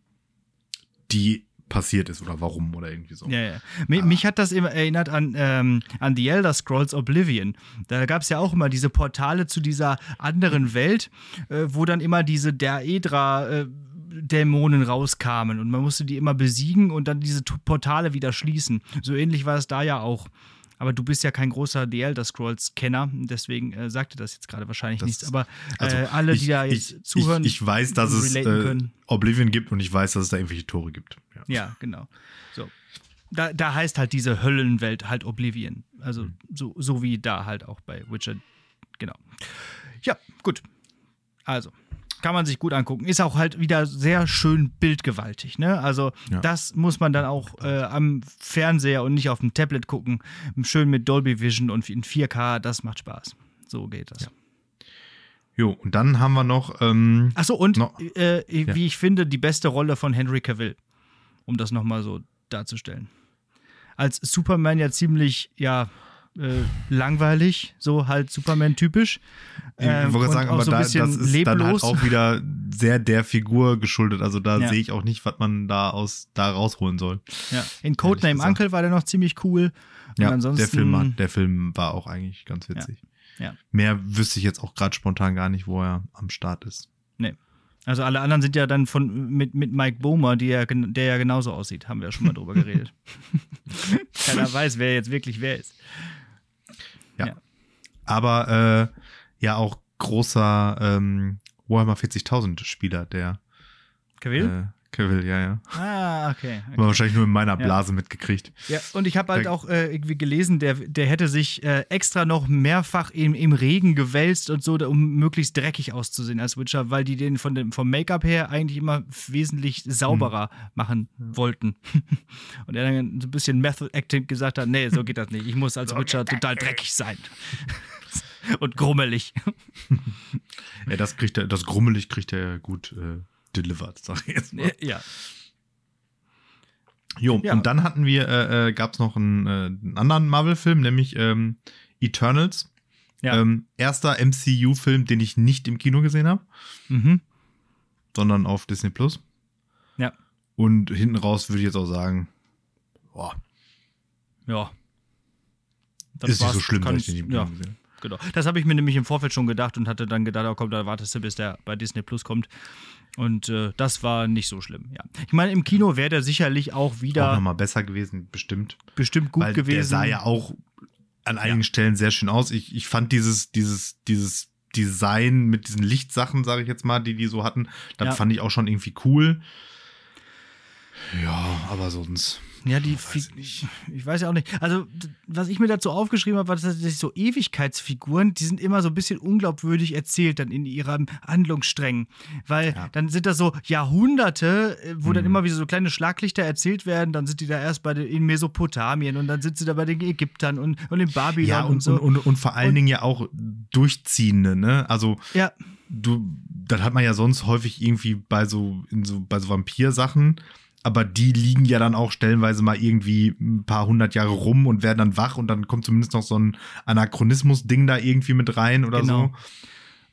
die passiert ist oder warum oder irgendwie so. Ja, ja. Mich, mich hat das immer erinnert an, ähm, an The Elder Scrolls Oblivion. Da gab es ja auch immer diese Portale zu dieser anderen Welt, äh, wo dann immer diese Daedra äh, Dämonen rauskamen und man musste die immer besiegen und dann diese Portale wieder schließen. So ähnlich war es da ja auch. Aber du bist ja kein großer The Elder Scrolls-Kenner, deswegen äh, sagte das jetzt gerade wahrscheinlich das, nichts. Aber äh, also alle, die da jetzt ich, zuhören, ich, ich weiß, dass es äh, Oblivion gibt und ich weiß, dass es da irgendwelche Tore gibt. Ja, ja genau. So. Da, da heißt halt diese Höllenwelt halt Oblivion. Also mhm. so, so wie da halt auch bei Witcher. Genau. Ja, gut. Also, kann man sich gut angucken. Ist auch halt wieder sehr schön bildgewaltig. Ne? Also ja. das muss man dann auch äh, am Fernseher und nicht auf dem Tablet gucken. Schön mit Dolby Vision und in 4K, das macht Spaß. So geht das. Ja. Jo, und dann haben wir noch. Ähm, Achso, und noch, äh, wie ja. ich finde, die beste Rolle von Henry Cavill. Um das nochmal so darzustellen. Als Superman ja ziemlich, ja, äh, langweilig, so halt Superman-typisch. ich wollte ähm, sagen, aber so da, das ist leblos. dann halt auch wieder sehr der Figur geschuldet. Also da ja. sehe ich auch nicht, was man da aus da rausholen soll. Ja. In Codename Uncle war der noch ziemlich cool. Und ja, ansonsten, der Film, hat, der Film war auch eigentlich ganz witzig. Ja. ja. Mehr wüsste ich jetzt auch gerade spontan gar nicht, wo er am Start ist. Nee. Also alle anderen sind ja dann von mit, mit Mike Bomer, ja, der ja genauso aussieht, haben wir ja schon mal drüber geredet. Keiner weiß, wer jetzt wirklich wer ist. Ja. ja. Aber äh, ja auch großer ähm, Warhammer 40.000 Spieler, der Cavill? Cavill, ja, ja. Ah, okay. okay. War wahrscheinlich nur in meiner Blase ja. mitgekriegt. Ja, und ich habe halt auch äh, irgendwie gelesen, der, der hätte sich äh, extra noch mehrfach im, im Regen gewälzt und so, um möglichst dreckig auszusehen als Witcher, weil die den von dem, vom Make-up her eigentlich immer wesentlich sauberer hm. machen wollten. und er dann so ein bisschen Method Acting gesagt hat: Nee, so geht das nicht. Ich muss als Witcher total dreckig sein. und grummelig. ja, das kriegt er, das grummelig kriegt er gut. Äh delivered, sag ich jetzt mal. Ja. Jo, ja. und dann hatten wir, äh, äh, gab es noch einen, äh, einen anderen Marvel-Film, nämlich ähm, Eternals. Ja. Ähm, erster MCU-Film, den ich nicht im Kino gesehen habe, mhm. sondern auf Disney Plus. Ja. Und hinten raus würde ich jetzt auch sagen, boah. Ja. Das ist nicht so schlimm, dass ich den nicht im Kino ja. gesehen habe genau. Das habe ich mir nämlich im Vorfeld schon gedacht und hatte dann gedacht, oh komm, da wartest du, bis der bei Disney Plus kommt. Und äh, das war nicht so schlimm, ja. Ich meine, im Kino wäre der sicherlich auch wieder. Auch nochmal besser gewesen, bestimmt. Bestimmt gut gewesen. Der sah ja auch an einigen ja. Stellen sehr schön aus. Ich, ich fand dieses, dieses, dieses Design mit diesen Lichtsachen, sage ich jetzt mal, die die so hatten, das ja. fand ich auch schon irgendwie cool. Ja, aber sonst. Ja, die weiß ich, ich, weiß ja auch nicht. Also, was ich mir dazu aufgeschrieben habe, war, dass so Ewigkeitsfiguren, die sind immer so ein bisschen unglaubwürdig erzählt dann in ihrem Handlungssträngen. Weil ja. dann sind das so Jahrhunderte, äh, wo mhm. dann immer wieder so kleine Schlaglichter erzählt werden. Dann sind die da erst bei den, in Mesopotamien und dann sind sie da bei den Ägyptern und, und in Babylon ja, und, und so. Und, und, und vor allen und, Dingen ja auch durchziehende, ne? Also. Ja. Du, das hat man ja sonst häufig irgendwie bei so, in so, bei so Vampir-Sachen aber die liegen ja dann auch stellenweise mal irgendwie ein paar hundert Jahre rum und werden dann wach und dann kommt zumindest noch so ein Anachronismus-Ding da irgendwie mit rein oder genau. so.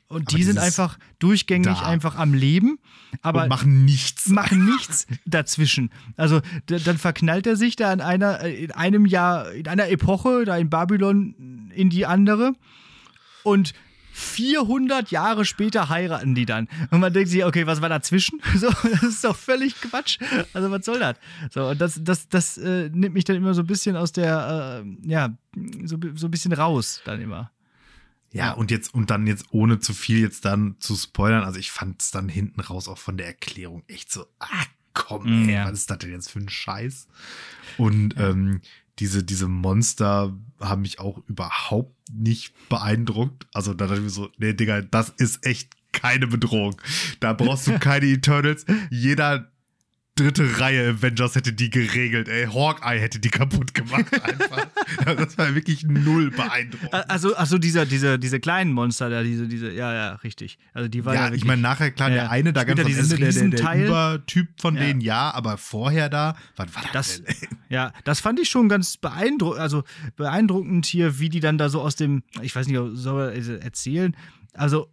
Und die sind einfach durchgängig da. einfach am Leben, aber und machen nichts. Machen nichts dazwischen. Also dann verknallt er sich da in einer in einem Jahr in einer Epoche da in Babylon in die andere und 400 Jahre später heiraten die dann. Und man denkt sich, okay, was war dazwischen? So, das ist doch völlig Quatsch. Also, was soll das? So, und das, das, das äh, nimmt mich dann immer so ein bisschen aus der, äh, ja, so, so ein bisschen raus dann immer. Ja, und jetzt, und dann jetzt ohne zu viel jetzt dann zu spoilern, also ich fand es dann hinten raus auch von der Erklärung echt so, ah, komm, ey, ja. was ist das denn jetzt für ein Scheiß? Und ähm, diese, diese Monster haben mich auch überhaupt nicht beeindruckt. Also da dachte ich mir so, nee, Digga, das ist echt keine Bedrohung. Da brauchst du keine Eternals. Jeder dritte Reihe Avengers hätte die geregelt, ey. Hawkeye hätte die kaputt gemacht einfach. das war wirklich null beeindruckend. Also, also dieser, diese, diese kleinen Monster da, diese, diese, ja, ja, richtig. Also die war ja, ja wirklich, ich meine, nachher, klar, ja, der eine da ganz am Ende, der, der, der Übertyp von ja. denen, ja, aber vorher da, was war das, das Ja, das fand ich schon ganz beeindruckend, also beeindruckend hier, wie die dann da so aus dem, ich weiß nicht, soll er erzählen, also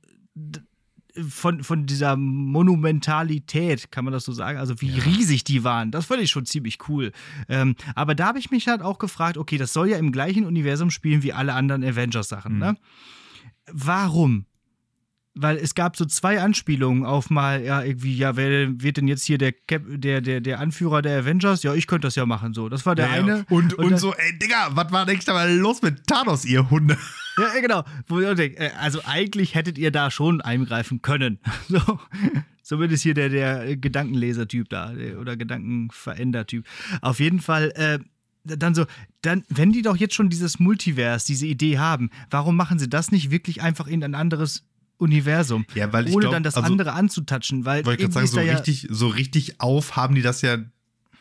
von, von dieser Monumentalität, kann man das so sagen, also wie ja. riesig die waren, das fand ich schon ziemlich cool. Ähm, aber da habe ich mich halt auch gefragt, okay, das soll ja im gleichen Universum spielen wie alle anderen Avengers-Sachen, mhm. ne? Warum? Weil es gab so zwei Anspielungen auf mal, ja, irgendwie, ja, wer wird denn jetzt hier der, Cap, der, der, der Anführer der Avengers? Ja, ich könnte das ja machen, so. Das war der ja, eine. Ja. Und, und, und so, ey, Digga, was war da mal los mit Thanos, ihr Hunde? Ja, genau. Äh, also eigentlich hättet ihr da schon eingreifen können. So. Zumindest hier der, der Gedankenleser-Typ da oder Gedankenveränder-Typ. Auf jeden Fall, äh, dann so, dann, wenn die doch jetzt schon dieses Multivers, diese Idee haben, warum machen sie das nicht wirklich einfach in ein anderes Universum. Ja, weil ich ohne glaub, dann das also, andere anzutatschen, weil wollte ich gerade sagen, so richtig, so richtig auf haben die das ja,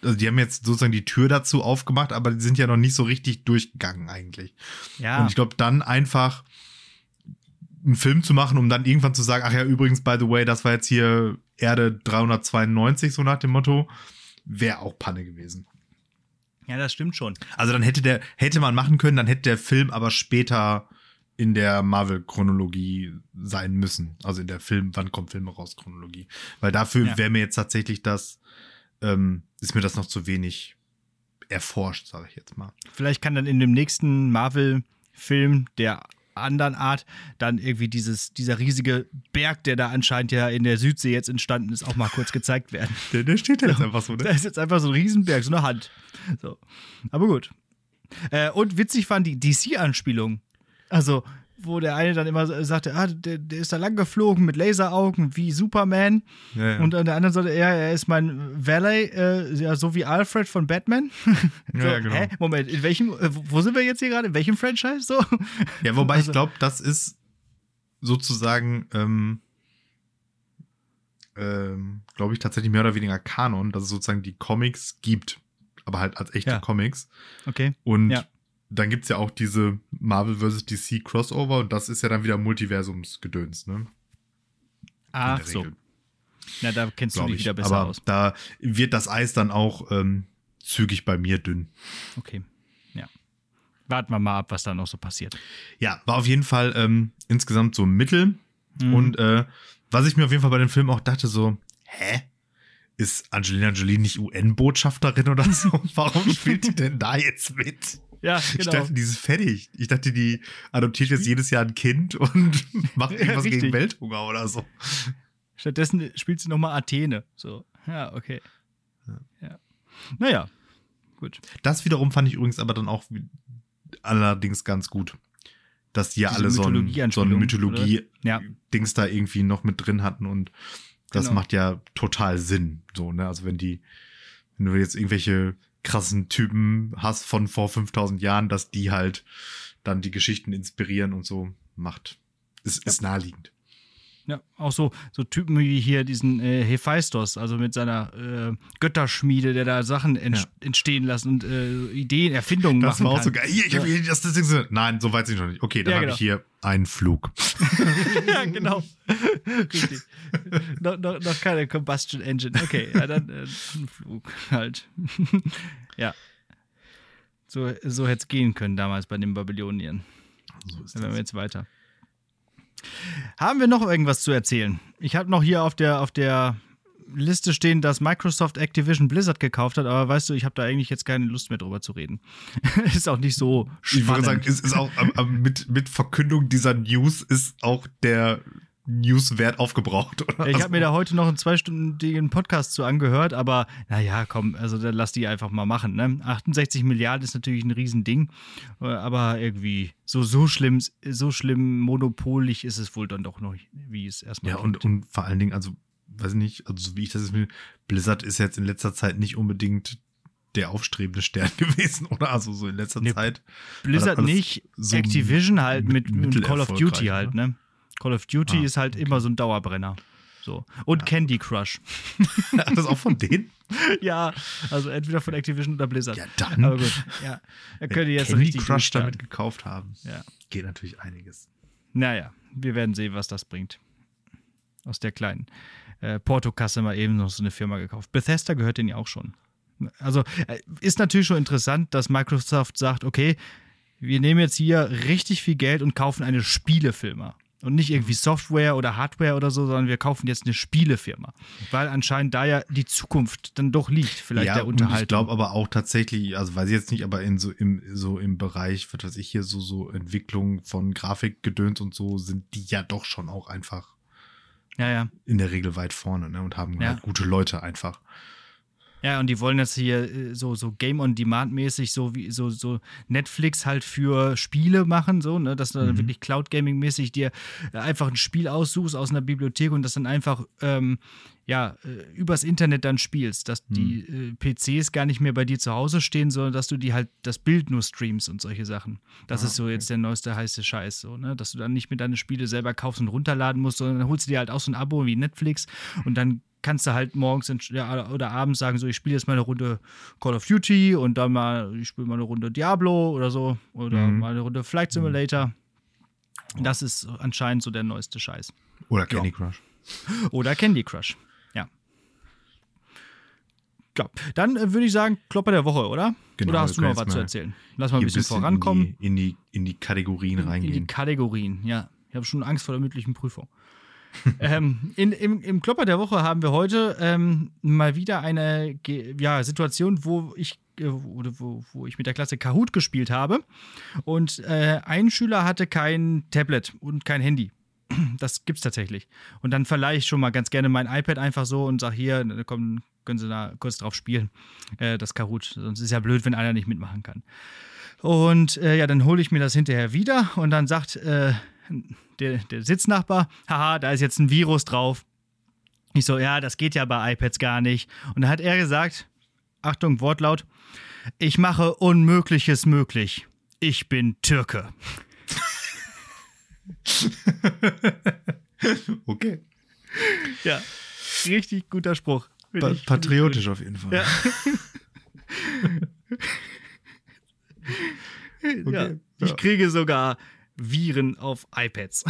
also die haben jetzt sozusagen die Tür dazu aufgemacht, aber die sind ja noch nicht so richtig durchgegangen eigentlich. Ja. Und ich glaube, dann einfach einen Film zu machen, um dann irgendwann zu sagen, ach ja, übrigens, by the way, das war jetzt hier Erde 392, so nach dem Motto, wäre auch Panne gewesen. Ja, das stimmt schon. Also dann hätte der, hätte man machen können, dann hätte der Film aber später in der Marvel-Chronologie sein müssen. Also in der Film, wann kommt Filme raus, Chronologie. Weil dafür ja. wäre mir jetzt tatsächlich das, ähm, ist mir das noch zu wenig erforscht, sage ich jetzt mal. Vielleicht kann dann in dem nächsten Marvel-Film der anderen Art dann irgendwie dieses, dieser riesige Berg, der da anscheinend ja in der Südsee jetzt entstanden ist, auch mal kurz gezeigt werden. Der, der steht ja jetzt einfach so, ne? Da ist jetzt einfach so ein Riesenberg, so eine Hand. So. Aber gut. Äh, und witzig waren die DC-Anspielungen. Also, wo der eine dann immer sagte, ah, der, der ist da lang geflogen mit Laseraugen wie Superman. Ja, ja. Und der andere sagte, ja, er ist mein Valet, äh, ja, so wie Alfred von Batman. so, ja, genau. Hä? Moment, in welchem, äh, wo sind wir jetzt hier gerade? In welchem Franchise? So? Ja, wobei also, ich glaube, das ist sozusagen, ähm, ähm, glaube ich, tatsächlich mehr oder weniger Kanon, dass es sozusagen die Comics gibt, aber halt als echte Comics. Okay. Und dann gibt es ja auch diese Marvel vs. DC Crossover und das ist ja dann wieder Multiversumsgedöns, ne? Ach so. Na, da kennst du dich wieder besser Aber aus. Da wird das Eis dann auch ähm, zügig bei mir dünn. Okay. Ja. Warten wir mal ab, was da noch so passiert. Ja, war auf jeden Fall ähm, insgesamt so Mittel. Mhm. Und äh, was ich mir auf jeden Fall bei dem Film auch dachte, so, hä? Ist Angelina Jolie nicht UN-Botschafterin oder so? Warum spielt die denn da jetzt mit? Ja, genau. Ich dachte, die ist fertig. Ich dachte, die adoptiert jetzt jedes Jahr ein Kind und macht irgendwas ja, gegen Welthunger oder so. Stattdessen spielt sie nochmal Athene. So, ja, okay. Ja. ja. Naja, gut. Das wiederum fand ich übrigens aber dann auch allerdings ganz gut. Dass die ja alle so ein, so ein Mythologie-Dings ja. da irgendwie noch mit drin hatten und das genau. macht ja total Sinn. So, ne? Also wenn die, wenn du jetzt irgendwelche krassen Typen hast von vor 5000 Jahren, dass die halt dann die Geschichten inspirieren und so macht. Ist, ja. ist naheliegend. Ja, auch so, so Typen wie hier diesen äh, Hephaistos, also mit seiner äh, Götterschmiede, der da Sachen ent ja. entstehen lassen und äh, Ideen, Erfindungen das machen Das war auch so geil. Hier, ich habe ja. das, das Ding so, nein, so weit sind ich noch nicht. Okay, dann ja, genau. habe ich hier einen Flug. ja, genau. Richtig. no, no, noch keine Combustion Engine. Okay, ja, dann äh, ein Flug halt. ja. So, so hätte es gehen können damals bei den Babyloniern. So ist dann werden wir jetzt weiter. Haben wir noch irgendwas zu erzählen? Ich habe noch hier auf der, auf der Liste stehen, dass Microsoft Activision Blizzard gekauft hat, aber weißt du, ich habe da eigentlich jetzt keine Lust mehr drüber zu reden. ist auch nicht so spannend. Ich würde sagen, es ist auch mit, mit Verkündung dieser News ist auch der Newswert aufgebraucht. Oder? Ich habe mir da heute noch einen zweistündigen Podcast zu angehört, aber naja, komm, also dann lass die einfach mal machen. Ne? 68 Milliarden ist natürlich ein Riesending, äh, aber irgendwie so, so schlimm, so schlimm monopolig ist es wohl dann doch noch, wie es erstmal Ja, und, und vor allen Dingen, also, weiß ich nicht, also wie ich das jetzt will, Blizzard ist jetzt in letzter Zeit nicht unbedingt der aufstrebende Stern gewesen, oder? Also so in letzter nee, Zeit. Blizzard nicht, so Activision halt mit, mit Call of Duty halt, ne? Call of Duty ah, ist halt okay. immer so ein Dauerbrenner. So. Und ja. Candy Crush. das ist auch von denen? ja, also entweder von Activision oder Blizzard. Ja, dann. Aber gut, ja. Er könnte jetzt Candy richtig Crush damit gekauft haben. Ja. Geht natürlich einiges. Naja, wir werden sehen, was das bringt. Aus der kleinen äh, Portokasse mal eben noch so eine Firma gekauft. Bethesda gehört denen ja auch schon. Also äh, ist natürlich schon interessant, dass Microsoft sagt, okay, wir nehmen jetzt hier richtig viel Geld und kaufen eine Spielefirma. Und nicht irgendwie Software oder Hardware oder so, sondern wir kaufen jetzt eine Spielefirma. Weil anscheinend da ja die Zukunft dann doch liegt, vielleicht ja, der Unterhalt. Ich glaube aber auch tatsächlich, also weiß ich jetzt nicht, aber in so im, so im Bereich, was weiß ich hier, so, so Entwicklung von Grafikgedöns und so, sind die ja doch schon auch einfach ja, ja. in der Regel weit vorne ne? und haben ja. halt gute Leute einfach. Ja, und die wollen das hier äh, so, so Game on Demand mäßig, so wie so, so Netflix halt für Spiele machen, so, ne, dass du mhm. dann wirklich Cloud Gaming mäßig dir einfach ein Spiel aussuchst aus einer Bibliothek und das dann einfach ähm, ja, äh, übers Internet dann spielst, dass die mhm. äh, PCs gar nicht mehr bei dir zu Hause stehen, sondern dass du die halt das Bild nur streamst und solche Sachen. Das ah, ist so okay. jetzt der neueste heiße Scheiß, so, ne? Dass du dann nicht mehr deine Spiele selber kaufst und runterladen musst, sondern dann holst du dir halt auch so ein Abo wie Netflix und dann kannst du halt morgens oder abends sagen, so ich spiele jetzt mal eine Runde Call of Duty und dann mal, ich spiele mal eine Runde Diablo oder so oder mhm. mal eine Runde Flight Simulator. Das ist anscheinend so der neueste Scheiß. Oder Candy ja. Crush. Oder Candy Crush, ja. Dann äh, würde ich sagen, Klopper der Woche, oder? Genau, oder hast du noch was zu erzählen? Lass mal ein bisschen, bisschen vorankommen. In die, in die, in die Kategorien in, reingehen. In die Kategorien, ja. Ich habe schon Angst vor der mündlichen Prüfung ähm, in, im, Im Klopper der Woche haben wir heute ähm, mal wieder eine ja, Situation, wo ich äh, wo, wo, ich mit der Klasse Kahoot gespielt habe. Und äh, ein Schüler hatte kein Tablet und kein Handy. Das gibt's tatsächlich. Und dann verleihe ich schon mal ganz gerne mein iPad einfach so und sage hier, komm, können Sie da kurz drauf spielen, äh, das Kahoot. Sonst ist ja blöd, wenn einer nicht mitmachen kann. Und äh, ja, dann hole ich mir das hinterher wieder und dann sagt äh, der, der Sitznachbar, haha, da ist jetzt ein Virus drauf. Ich so, ja, das geht ja bei iPads gar nicht. Und dann hat er gesagt, Achtung, Wortlaut, ich mache Unmögliches möglich. Ich bin Türke. okay. Ja, richtig guter Spruch. Pa patriotisch auf jeden Fall. Ja. okay. ja. Ich kriege sogar Viren auf iPads.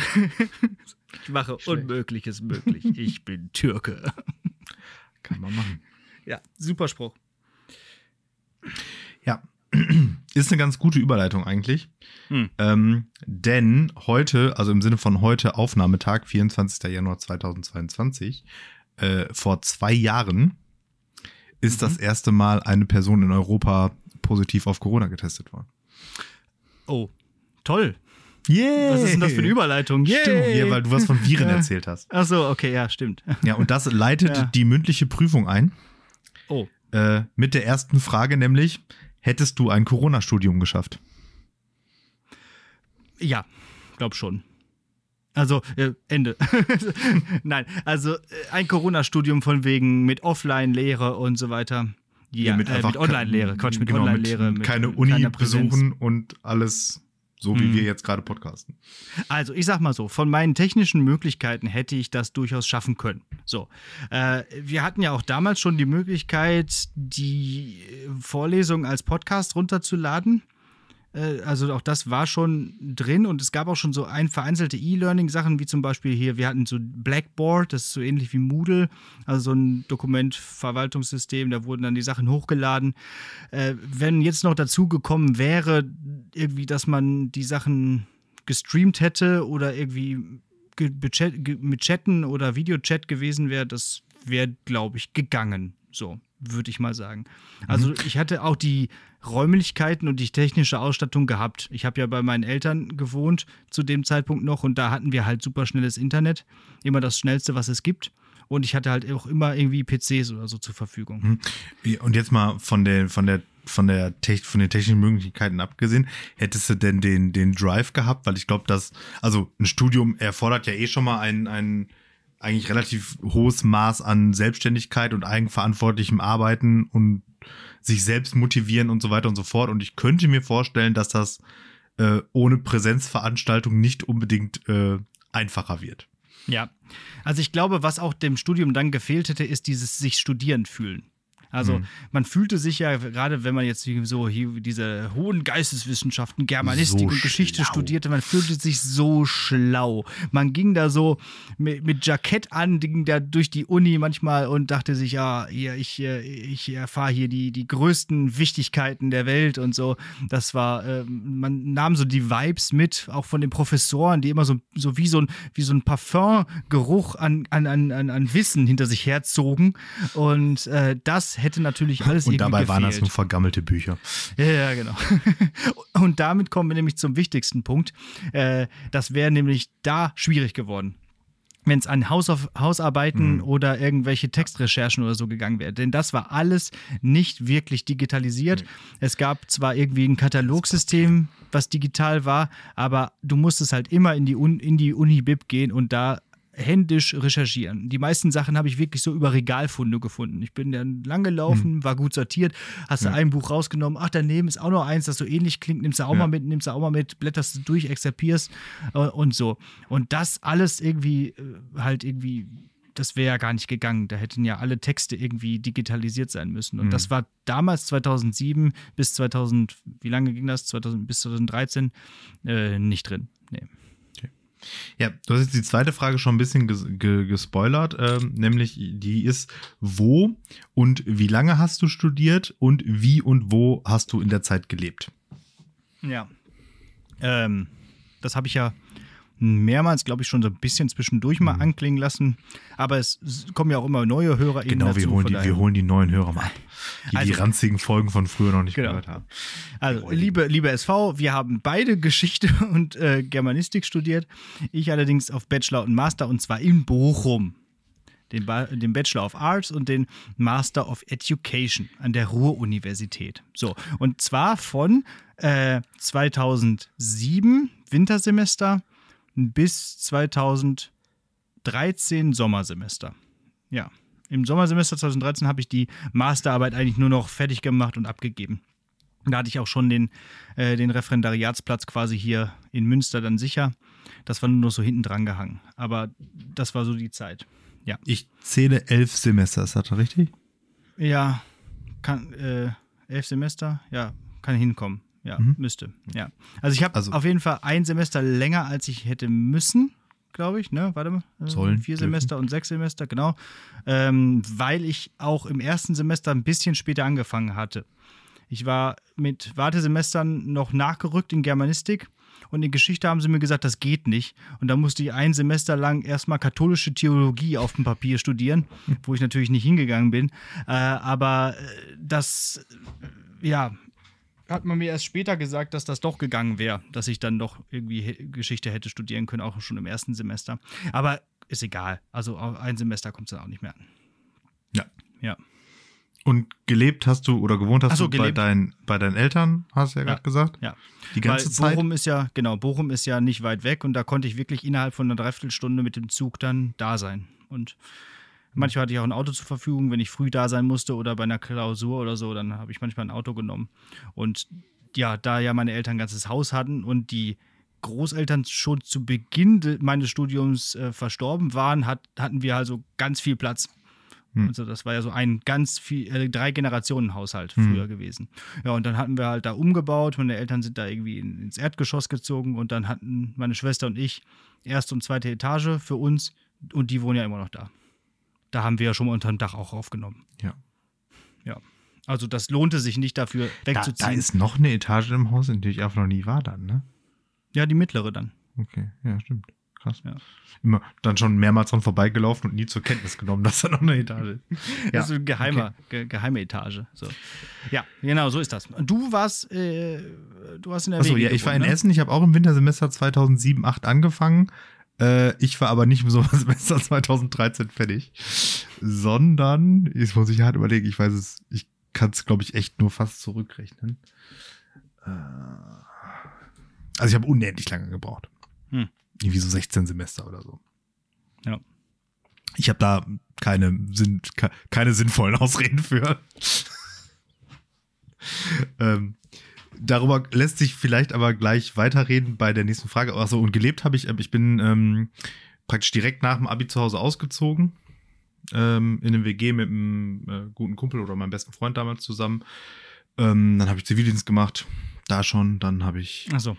ich mache Schlecht. Unmögliches möglich. Ich bin Türke. Kann man machen. Ja, super Spruch. Ist eine ganz gute Überleitung eigentlich. Hm. Ähm, denn heute, also im Sinne von heute, Aufnahmetag, 24. Januar 2022, äh, vor zwei Jahren, ist mhm. das erste Mal eine Person in Europa positiv auf Corona getestet worden. Oh, toll. Yeah. Was ist denn das für eine Überleitung? Yeah. Stimmt, ja, weil du was von Viren erzählt hast. Ach so, okay, ja, stimmt. Ja, und das leitet ja. die mündliche Prüfung ein. Oh. Äh, mit der ersten Frage nämlich, hättest du ein Corona-Studium geschafft? Ja, glaub schon. Also, äh, Ende. Nein, also äh, ein Corona-Studium von wegen mit Offline-Lehre und so weiter. Ja, ja mit, äh, mit Online-Lehre. Quatsch, mit genau, Online-Lehre. Keine Uni besuchen und alles so wie hm. wir jetzt gerade podcasten. Also, ich sag mal so, von meinen technischen Möglichkeiten hätte ich das durchaus schaffen können. So, äh, wir hatten ja auch damals schon die Möglichkeit, die Vorlesung als Podcast runterzuladen. Äh, also auch das war schon drin und es gab auch schon so ein vereinzelte E-Learning-Sachen, wie zum Beispiel hier, wir hatten so Blackboard, das ist so ähnlich wie Moodle, also so ein Dokumentverwaltungssystem, da wurden dann die Sachen hochgeladen. Äh, wenn jetzt noch dazu gekommen wäre, irgendwie, dass man die Sachen gestreamt hätte oder irgendwie mit Chatten oder Videochat gewesen wäre, das wäre, glaube ich, gegangen. So würde ich mal sagen. Also mhm. ich hatte auch die Räumlichkeiten und die technische Ausstattung gehabt. Ich habe ja bei meinen Eltern gewohnt zu dem Zeitpunkt noch und da hatten wir halt super schnelles Internet, immer das schnellste, was es gibt. Und ich hatte halt auch immer irgendwie PCs oder so zur Verfügung. Mhm. Und jetzt mal von der, von der von der von den technischen Möglichkeiten abgesehen, hättest du denn den, den Drive gehabt? Weil ich glaube, dass, also ein Studium erfordert ja eh schon mal einen, einen eigentlich relativ hohes Maß an Selbstständigkeit und eigenverantwortlichem Arbeiten und sich selbst motivieren und so weiter und so fort. Und ich könnte mir vorstellen, dass das äh, ohne Präsenzveranstaltung nicht unbedingt äh, einfacher wird. Ja, also ich glaube, was auch dem Studium dann gefehlt hätte, ist dieses sich studieren fühlen. Also mhm. man fühlte sich ja, gerade wenn man jetzt so diese hohen Geisteswissenschaften, Germanistik so und Geschichte schlau. studierte, man fühlte sich so schlau. Man ging da so mit, mit Jackett an, ging da durch die Uni manchmal und dachte sich, ja, hier, ich, äh, ich erfahre hier die, die größten Wichtigkeiten der Welt und so. Das war, äh, man nahm so die Vibes mit, auch von den Professoren, die immer so, so wie so ein, wie so ein Parfumgeruch an, an, an, an Wissen hinter sich herzogen. Und äh, das hätte natürlich alles Und dabei gefehlt. waren das nur vergammelte Bücher. Ja, ja genau. Und damit kommen wir nämlich zum wichtigsten Punkt. Äh, das wäre nämlich da schwierig geworden wenn es an Hausauf Hausarbeiten mhm. oder irgendwelche Textrecherchen oder so gegangen wäre. Denn das war alles nicht wirklich digitalisiert. Mhm. Es gab zwar irgendwie ein Katalogsystem, was digital war, aber du musstest halt immer in die, Un in die Uni-Bib gehen und da händisch recherchieren. Die meisten Sachen habe ich wirklich so über Regalfunde gefunden. Ich bin dann lang gelaufen, hm. war gut sortiert, hast ja. du ein Buch rausgenommen, ach, daneben ist auch noch eins, das so ähnlich klingt, nimmst du auch ja. mal mit, nimmst du auch mal mit, blätterst du durch, exzerpierst äh, und so. Und das alles irgendwie äh, halt irgendwie das wäre ja gar nicht gegangen. Da hätten ja alle Texte irgendwie digitalisiert sein müssen. Und mhm. das war damals 2007 bis 2000, wie lange ging das? 2000 bis 2013 äh, nicht drin. Nee. Ja, du hast jetzt die zweite Frage schon ein bisschen ges ge gespoilert, ähm, nämlich die ist, wo und wie lange hast du studiert und wie und wo hast du in der Zeit gelebt? Ja, ähm, das habe ich ja mehrmals, glaube ich, schon so ein bisschen zwischendurch mal mhm. anklingen lassen. Aber es kommen ja auch immer neue Hörer Genau, dazu, wir, holen die, wir holen die neuen Hörer mal ab, die also, die ranzigen Folgen von früher noch nicht genau. gehört haben. Also, liebe, liebe SV, wir haben beide Geschichte und äh, Germanistik studiert. Ich allerdings auf Bachelor und Master und zwar in Bochum. Den, ba den Bachelor of Arts und den Master of Education an der Ruhr-Universität. So, und zwar von äh, 2007 Wintersemester bis 2013 Sommersemester. Ja, im Sommersemester 2013 habe ich die Masterarbeit eigentlich nur noch fertig gemacht und abgegeben. Da hatte ich auch schon den, äh, den Referendariatsplatz quasi hier in Münster dann sicher. Das war nur noch so hinten dran gehangen. Aber das war so die Zeit. Ja. Ich zähle elf Semester, ist das richtig? Ja, kann, äh, elf Semester, ja, kann hinkommen. Ja, mhm. müsste. Ja. Also ich habe also, auf jeden Fall ein Semester länger, als ich hätte müssen, glaube ich. Ne? Warte mal. Äh, sollen. Vier dürfen. Semester und sechs Semester, genau. Ähm, weil ich auch im ersten Semester ein bisschen später angefangen hatte. Ich war mit Wartesemestern noch nachgerückt in Germanistik und in Geschichte haben sie mir gesagt, das geht nicht. Und da musste ich ein Semester lang erstmal katholische Theologie auf dem Papier studieren, wo ich natürlich nicht hingegangen bin. Äh, aber äh, das, ja, hat man mir erst später gesagt, dass das doch gegangen wäre, dass ich dann doch irgendwie Geschichte hätte studieren können, auch schon im ersten Semester. Aber ist egal. Also auf ein Semester kommt es dann auch nicht mehr an. Ja. Ja. Und gelebt hast du oder gewohnt hast so, du bei, dein, bei deinen Eltern, hast du ja, ja gerade gesagt? Ja. Die ganze Weil Zeit. Bochum ist ja, genau, Bochum ist ja nicht weit weg und da konnte ich wirklich innerhalb von einer Dreiviertelstunde mit dem Zug dann da sein. Und Manchmal hatte ich auch ein Auto zur Verfügung, wenn ich früh da sein musste oder bei einer Klausur oder so, dann habe ich manchmal ein Auto genommen. Und ja, da ja meine Eltern ein ganzes Haus hatten und die Großeltern schon zu Beginn meines Studiums äh, verstorben waren, hat, hatten wir also ganz viel Platz. Hm. Also das war ja so ein ganz viel, äh, drei Generationen Haushalt hm. früher gewesen. Ja, und dann hatten wir halt da umgebaut. Meine Eltern sind da irgendwie ins Erdgeschoss gezogen und dann hatten meine Schwester und ich erste und zweite Etage für uns und die wohnen ja immer noch da. Da haben wir ja schon mal unter dem Dach auch aufgenommen. Ja. Ja. Also das lohnte sich nicht dafür wegzuziehen. Da, da ist noch eine Etage im Haus, in der ich einfach noch nie war dann, ne? Ja, die mittlere dann. Okay, ja, stimmt. Krass. Ja. Immer dann schon mehrmals dran vorbeigelaufen und nie zur Kenntnis genommen, dass da noch eine Etage ist. Ja. Das ist eine geheime, okay. ge geheime Etage. So. Ja, genau, so ist das. Du warst, äh, du hast in der Achso, ja, ich war in ne? Essen. Ich habe auch im Wintersemester 2007, 2008 angefangen. Äh, ich war aber nicht im Sommersemester 2013 fertig, sondern, jetzt muss ich hart überlegen, ich weiß es, ich kann es, glaube ich, echt nur fast zurückrechnen. Äh, also ich habe unendlich lange gebraucht. Hm. Irgendwie so 16 Semester oder so. Ja. Ich habe da keine, Sinn, keine sinnvollen Ausreden für. ähm, Darüber lässt sich vielleicht aber gleich weiterreden bei der nächsten Frage. Achso, und gelebt habe ich, ich bin ähm, praktisch direkt nach dem Abi zu Hause ausgezogen. ähm, in einem WG mit einem äh, guten Kumpel oder meinem besten Freund damals zusammen. Ähm, dann habe ich Zivildienst gemacht, da schon. Dann habe ich so.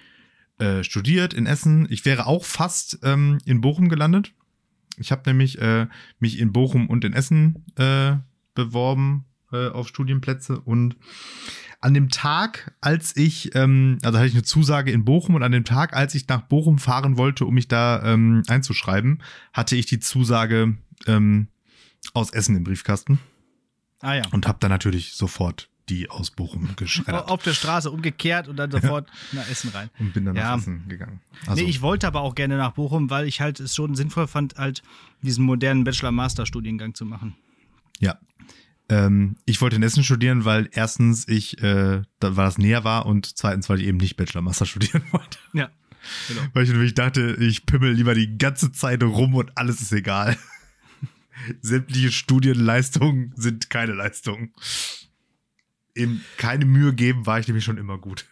äh, studiert in Essen. Ich wäre auch fast ähm, in Bochum gelandet. Ich habe nämlich äh, mich in Bochum und in Essen äh, beworben äh, auf Studienplätze und an dem Tag, als ich, ähm, also hatte ich eine Zusage in Bochum und an dem Tag, als ich nach Bochum fahren wollte, um mich da ähm, einzuschreiben, hatte ich die Zusage ähm, aus Essen im Briefkasten. Ah ja. Und habe dann natürlich sofort die aus Bochum geschreddert. Auf der Straße umgekehrt und dann sofort ja. nach Essen rein. Und bin dann ja. nach Essen gegangen. Also. Nee, ich wollte aber auch gerne nach Bochum, weil ich halt es schon sinnvoll fand, halt diesen modernen Bachelor-Master-Studiengang zu machen. Ja. Ähm, ich wollte in Essen studieren, weil erstens ich, äh, da, weil das näher war und zweitens, weil ich eben nicht Bachelor-Master studieren wollte. Ja. Genau. Weil ich nämlich dachte, ich pimmel lieber die ganze Zeit rum und alles ist egal. Sämtliche Studienleistungen sind keine Leistungen. Eben keine Mühe geben, war ich nämlich schon immer gut.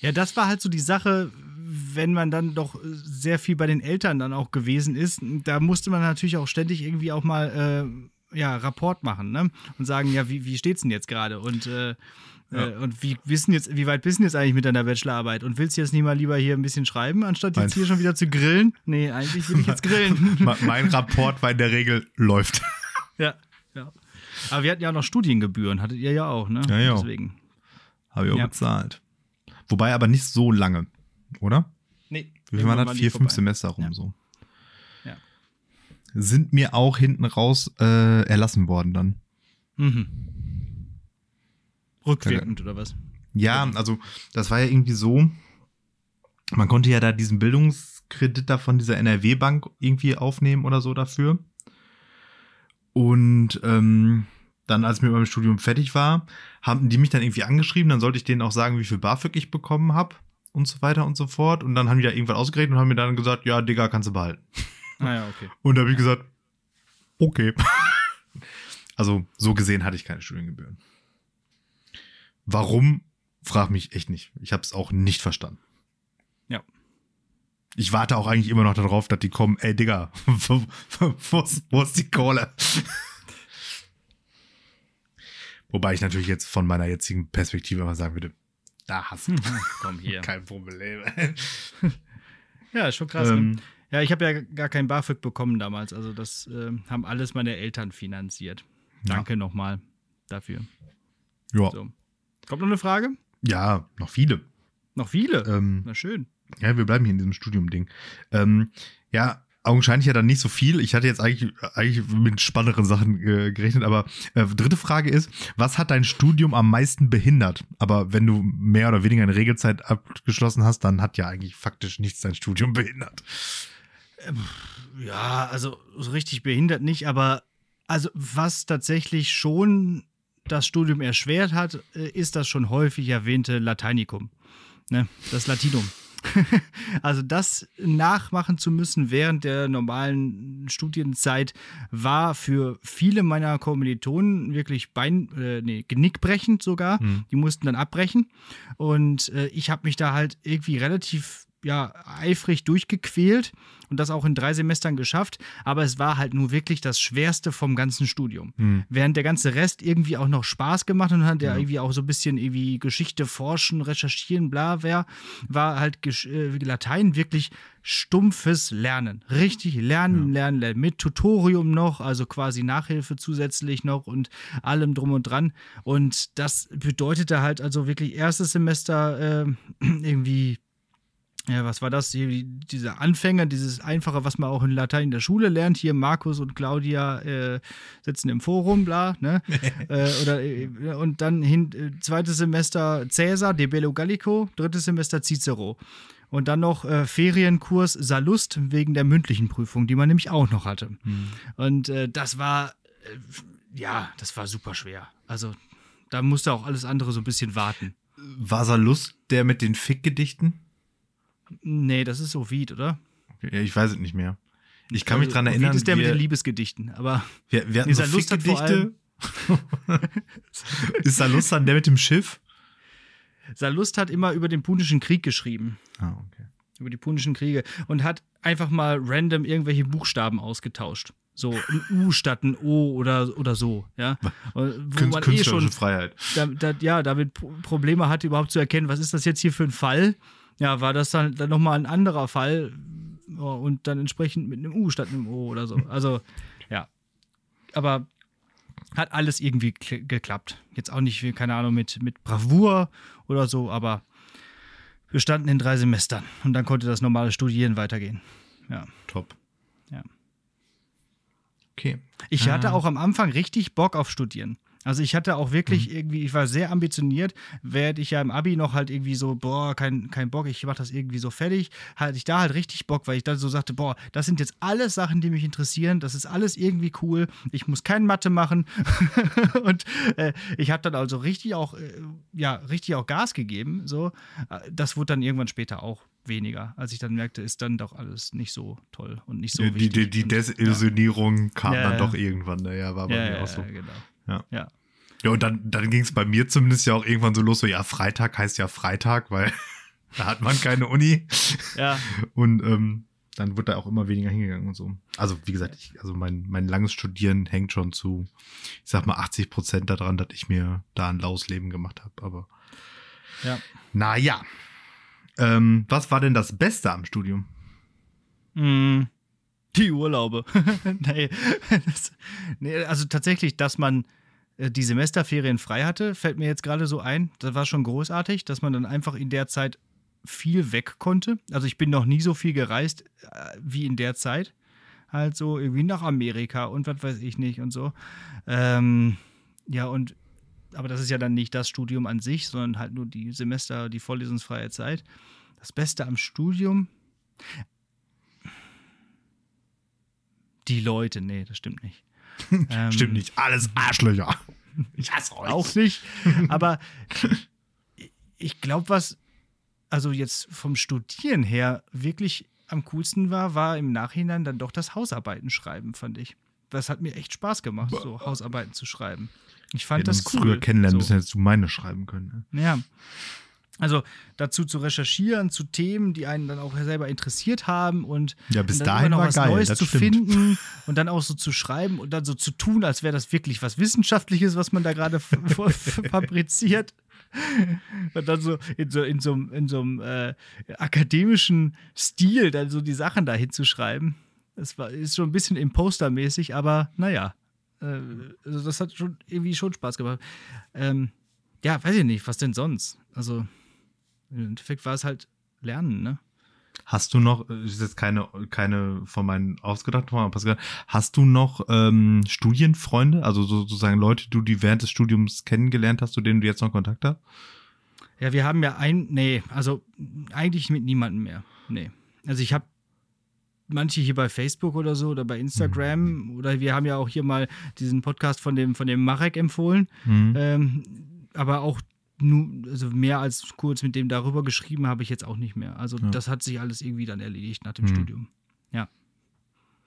Ja, das war halt so die Sache, wenn man dann doch sehr viel bei den Eltern dann auch gewesen ist. Da musste man natürlich auch ständig irgendwie auch mal äh, ja, Rapport machen ne? und sagen, ja, wie, wie steht's denn jetzt gerade? Und äh, ja. Äh, und wie wissen jetzt, wie weit bist du jetzt eigentlich mit deiner Bachelorarbeit? Und willst du jetzt nicht mal lieber hier ein bisschen schreiben, anstatt jetzt hier schon wieder zu grillen? Nee, eigentlich will ich jetzt grillen. mein Rapport war in der Regel läuft. Ja, ja. Aber wir hatten ja auch noch Studiengebühren, hattet ihr ja auch, ne? Ja, ja. Deswegen. Habe ich auch ja. bezahlt. Wobei aber nicht so lange, oder? Nee. Wie viel waren das? Vier, fünf Semester rum ja. so. Sind mir auch hinten raus äh, erlassen worden dann. Mhm. Rückwirkend oder was? Ja, also das war ja irgendwie so, man konnte ja da diesen Bildungskredit da von dieser NRW-Bank irgendwie aufnehmen oder so dafür. Und ähm, dann, als ich mit meinem Studium fertig war, haben die mich dann irgendwie angeschrieben, dann sollte ich denen auch sagen, wie viel BAföG ich bekommen habe und so weiter und so fort. Und dann haben die da irgendwann ausgerechnet und haben mir dann gesagt, ja, Digga, kannst du behalten. Ah ja, okay. Und da habe ich gesagt, okay. also so gesehen hatte ich keine Studiengebühren. Warum, frag mich echt nicht. Ich habe es auch nicht verstanden. Ja. Ich warte auch eigentlich immer noch darauf, dass die kommen, ey Digga, wo, ist, wo ist die Kohle? Wobei ich natürlich jetzt von meiner jetzigen Perspektive mal sagen würde, da hast du. Komm hier. Kein Problem. ja, schon krass. Ne? Ähm, ne? Ja, ich habe ja gar kein BAföG bekommen damals. Also das äh, haben alles meine Eltern finanziert. Danke ja. nochmal dafür. Ja. So. Kommt noch eine Frage? Ja, noch viele. Noch viele? Ähm, Na schön. Ja, wir bleiben hier in diesem Studium-Ding. Ähm, ja, augenscheinlich ja dann nicht so viel. Ich hatte jetzt eigentlich, eigentlich mit spannenderen Sachen äh, gerechnet, aber äh, dritte Frage ist, was hat dein Studium am meisten behindert? Aber wenn du mehr oder weniger eine Regelzeit abgeschlossen hast, dann hat ja eigentlich faktisch nichts dein Studium behindert. Ähm, ja, also so richtig behindert nicht, aber also was tatsächlich schon das Studium erschwert hat, äh, ist das schon häufig erwähnte Lateinikum. Ne? Das Latinum. also das nachmachen zu müssen während der normalen Studienzeit war für viele meiner Kommilitonen wirklich Bein, äh, nee, genickbrechend sogar. Mhm. Die mussten dann abbrechen. Und äh, ich habe mich da halt irgendwie relativ ja, eifrig durchgequält und das auch in drei Semestern geschafft. Aber es war halt nur wirklich das Schwerste vom ganzen Studium. Mhm. Während der ganze Rest irgendwie auch noch Spaß gemacht und hat ja, irgendwie auch so ein bisschen irgendwie Geschichte forschen, recherchieren, bla, wer, war halt äh, Latein wirklich stumpfes Lernen. Richtig lernen, ja. lernen, lernen. Mit Tutorium noch, also quasi Nachhilfe zusätzlich noch und allem drum und dran. Und das bedeutete halt also wirklich erstes Semester äh, irgendwie ja, was war das? Hier, diese Anfänger, dieses Einfache, was man auch in Latein in der Schule lernt. Hier Markus und Claudia äh, sitzen im Forum, bla, ne? äh, oder, äh, und dann hin, äh, zweites Semester Cäsar, De Bello Gallico, drittes Semester Cicero. Und dann noch äh, Ferienkurs Salust wegen der mündlichen Prüfung, die man nämlich auch noch hatte. Mhm. Und äh, das war, ja, das war super schwer. Also da musste auch alles andere so ein bisschen warten. War Salust der mit den Fickgedichten? Nee, das ist Ovid, oder? Okay, ich weiß es nicht mehr. Ich kann mich also, dran erinnern. Ovid ist der mit den Liebesgedichten, aber wir, wir hatten so Lust Fickgedichte. ist Salust dann der mit dem Schiff? Salust hat immer über den Punischen Krieg geschrieben. Ah, okay. Über die Punischen Kriege und hat einfach mal random irgendwelche Buchstaben ausgetauscht. So ein U statt ein O oder, oder so, ja. Wo man eh schon Freiheit. Da, da, ja, damit Probleme hatte, überhaupt zu erkennen, was ist das jetzt hier für ein Fall? Ja, war das dann, dann nochmal ein anderer Fall und dann entsprechend mit einem U statt einem O oder so. Also, ja. Aber hat alles irgendwie geklappt. Jetzt auch nicht, keine Ahnung, mit, mit Bravour oder so, aber wir standen in drei Semestern und dann konnte das normale Studieren weitergehen. Ja. Top. Ja. Okay. Ich hatte ah. auch am Anfang richtig Bock auf Studieren. Also ich hatte auch wirklich mhm. irgendwie, ich war sehr ambitioniert, während ich ja im Abi noch halt irgendwie so, boah, kein, kein Bock, ich mach das irgendwie so fertig, hatte ich da halt richtig Bock, weil ich dann so sagte, boah, das sind jetzt alles Sachen, die mich interessieren, das ist alles irgendwie cool, ich muss kein Mathe machen und äh, ich habe dann also richtig auch, äh, ja, richtig auch Gas gegeben, so. Das wurde dann irgendwann später auch weniger, als ich dann merkte, ist dann doch alles nicht so toll und nicht so die, wichtig. Die, die Desillusionierung ja. kam ja, dann ja. doch irgendwann, ne? ja, war bei ja, mir auch so. Genau. Ja. ja. Ja, und dann, dann ging es bei mir zumindest ja auch irgendwann so los, so ja, Freitag heißt ja Freitag, weil da hat man keine Uni. Ja. Und ähm, dann wird da auch immer weniger hingegangen und so. Also, wie gesagt, ich, also mein, mein langes Studieren hängt schon zu, ich sag mal, 80 Prozent daran, dass ich mir da ein laues Leben gemacht habe. Aber ja. naja. Ähm, was war denn das Beste am Studium? Mm, die Urlaube. nee, das, nee, also tatsächlich, dass man die Semesterferien frei hatte, fällt mir jetzt gerade so ein. Das war schon großartig, dass man dann einfach in der Zeit viel weg konnte. Also ich bin noch nie so viel gereist äh, wie in der Zeit. Halt so irgendwie nach Amerika und was weiß ich nicht und so. Ähm, ja, und aber das ist ja dann nicht das Studium an sich, sondern halt nur die Semester, die vorlesungsfreie Zeit. Das Beste am Studium. Die Leute, nee, das stimmt nicht. ähm, stimmt nicht. Alles Arschlöcher. Ich hasse euch. Auch nicht. Aber ich glaube, was also jetzt vom Studieren her wirklich am coolsten war, war im Nachhinein dann doch das Hausarbeiten schreiben, fand ich. Das hat mir echt Spaß gemacht, so Hausarbeiten zu schreiben. Ich fand ja, das cool. früher kennenlernen so. müssen, hättest du meine schreiben können. Ne? Ja. Also dazu zu recherchieren, zu Themen, die einen dann auch selber interessiert haben und, ja, bis dann dahin noch war was geil, Neues zu stimmt. finden und dann auch so zu schreiben und dann so zu tun, als wäre das wirklich was Wissenschaftliches, was man da gerade fabriziert. Und dann so in so, in so, in so einem äh, akademischen Stil dann so die Sachen da hinzuschreiben. Das war, ist schon ein bisschen impostermäßig, aber naja. Äh, also das hat schon irgendwie schon Spaß gemacht. Ähm, ja, weiß ich nicht, was denn sonst? Also im Endeffekt war es halt Lernen, ne? Hast du noch, äh, ist jetzt keine, keine von meinen ausgedachten Fragen, hast du noch ähm, Studienfreunde, also sozusagen Leute, du die während des Studiums kennengelernt hast, zu denen du jetzt noch Kontakt hast? Ja, wir haben ja ein, nee, also eigentlich mit niemandem mehr. Nee. Also ich habe manche hier bei Facebook oder so oder bei Instagram mhm. oder wir haben ja auch hier mal diesen Podcast von dem, von dem Marek empfohlen. Mhm. Ähm, aber auch nur, also mehr als kurz mit dem darüber geschrieben habe ich jetzt auch nicht mehr. Also ja. das hat sich alles irgendwie dann erledigt nach dem mhm. Studium. Ja.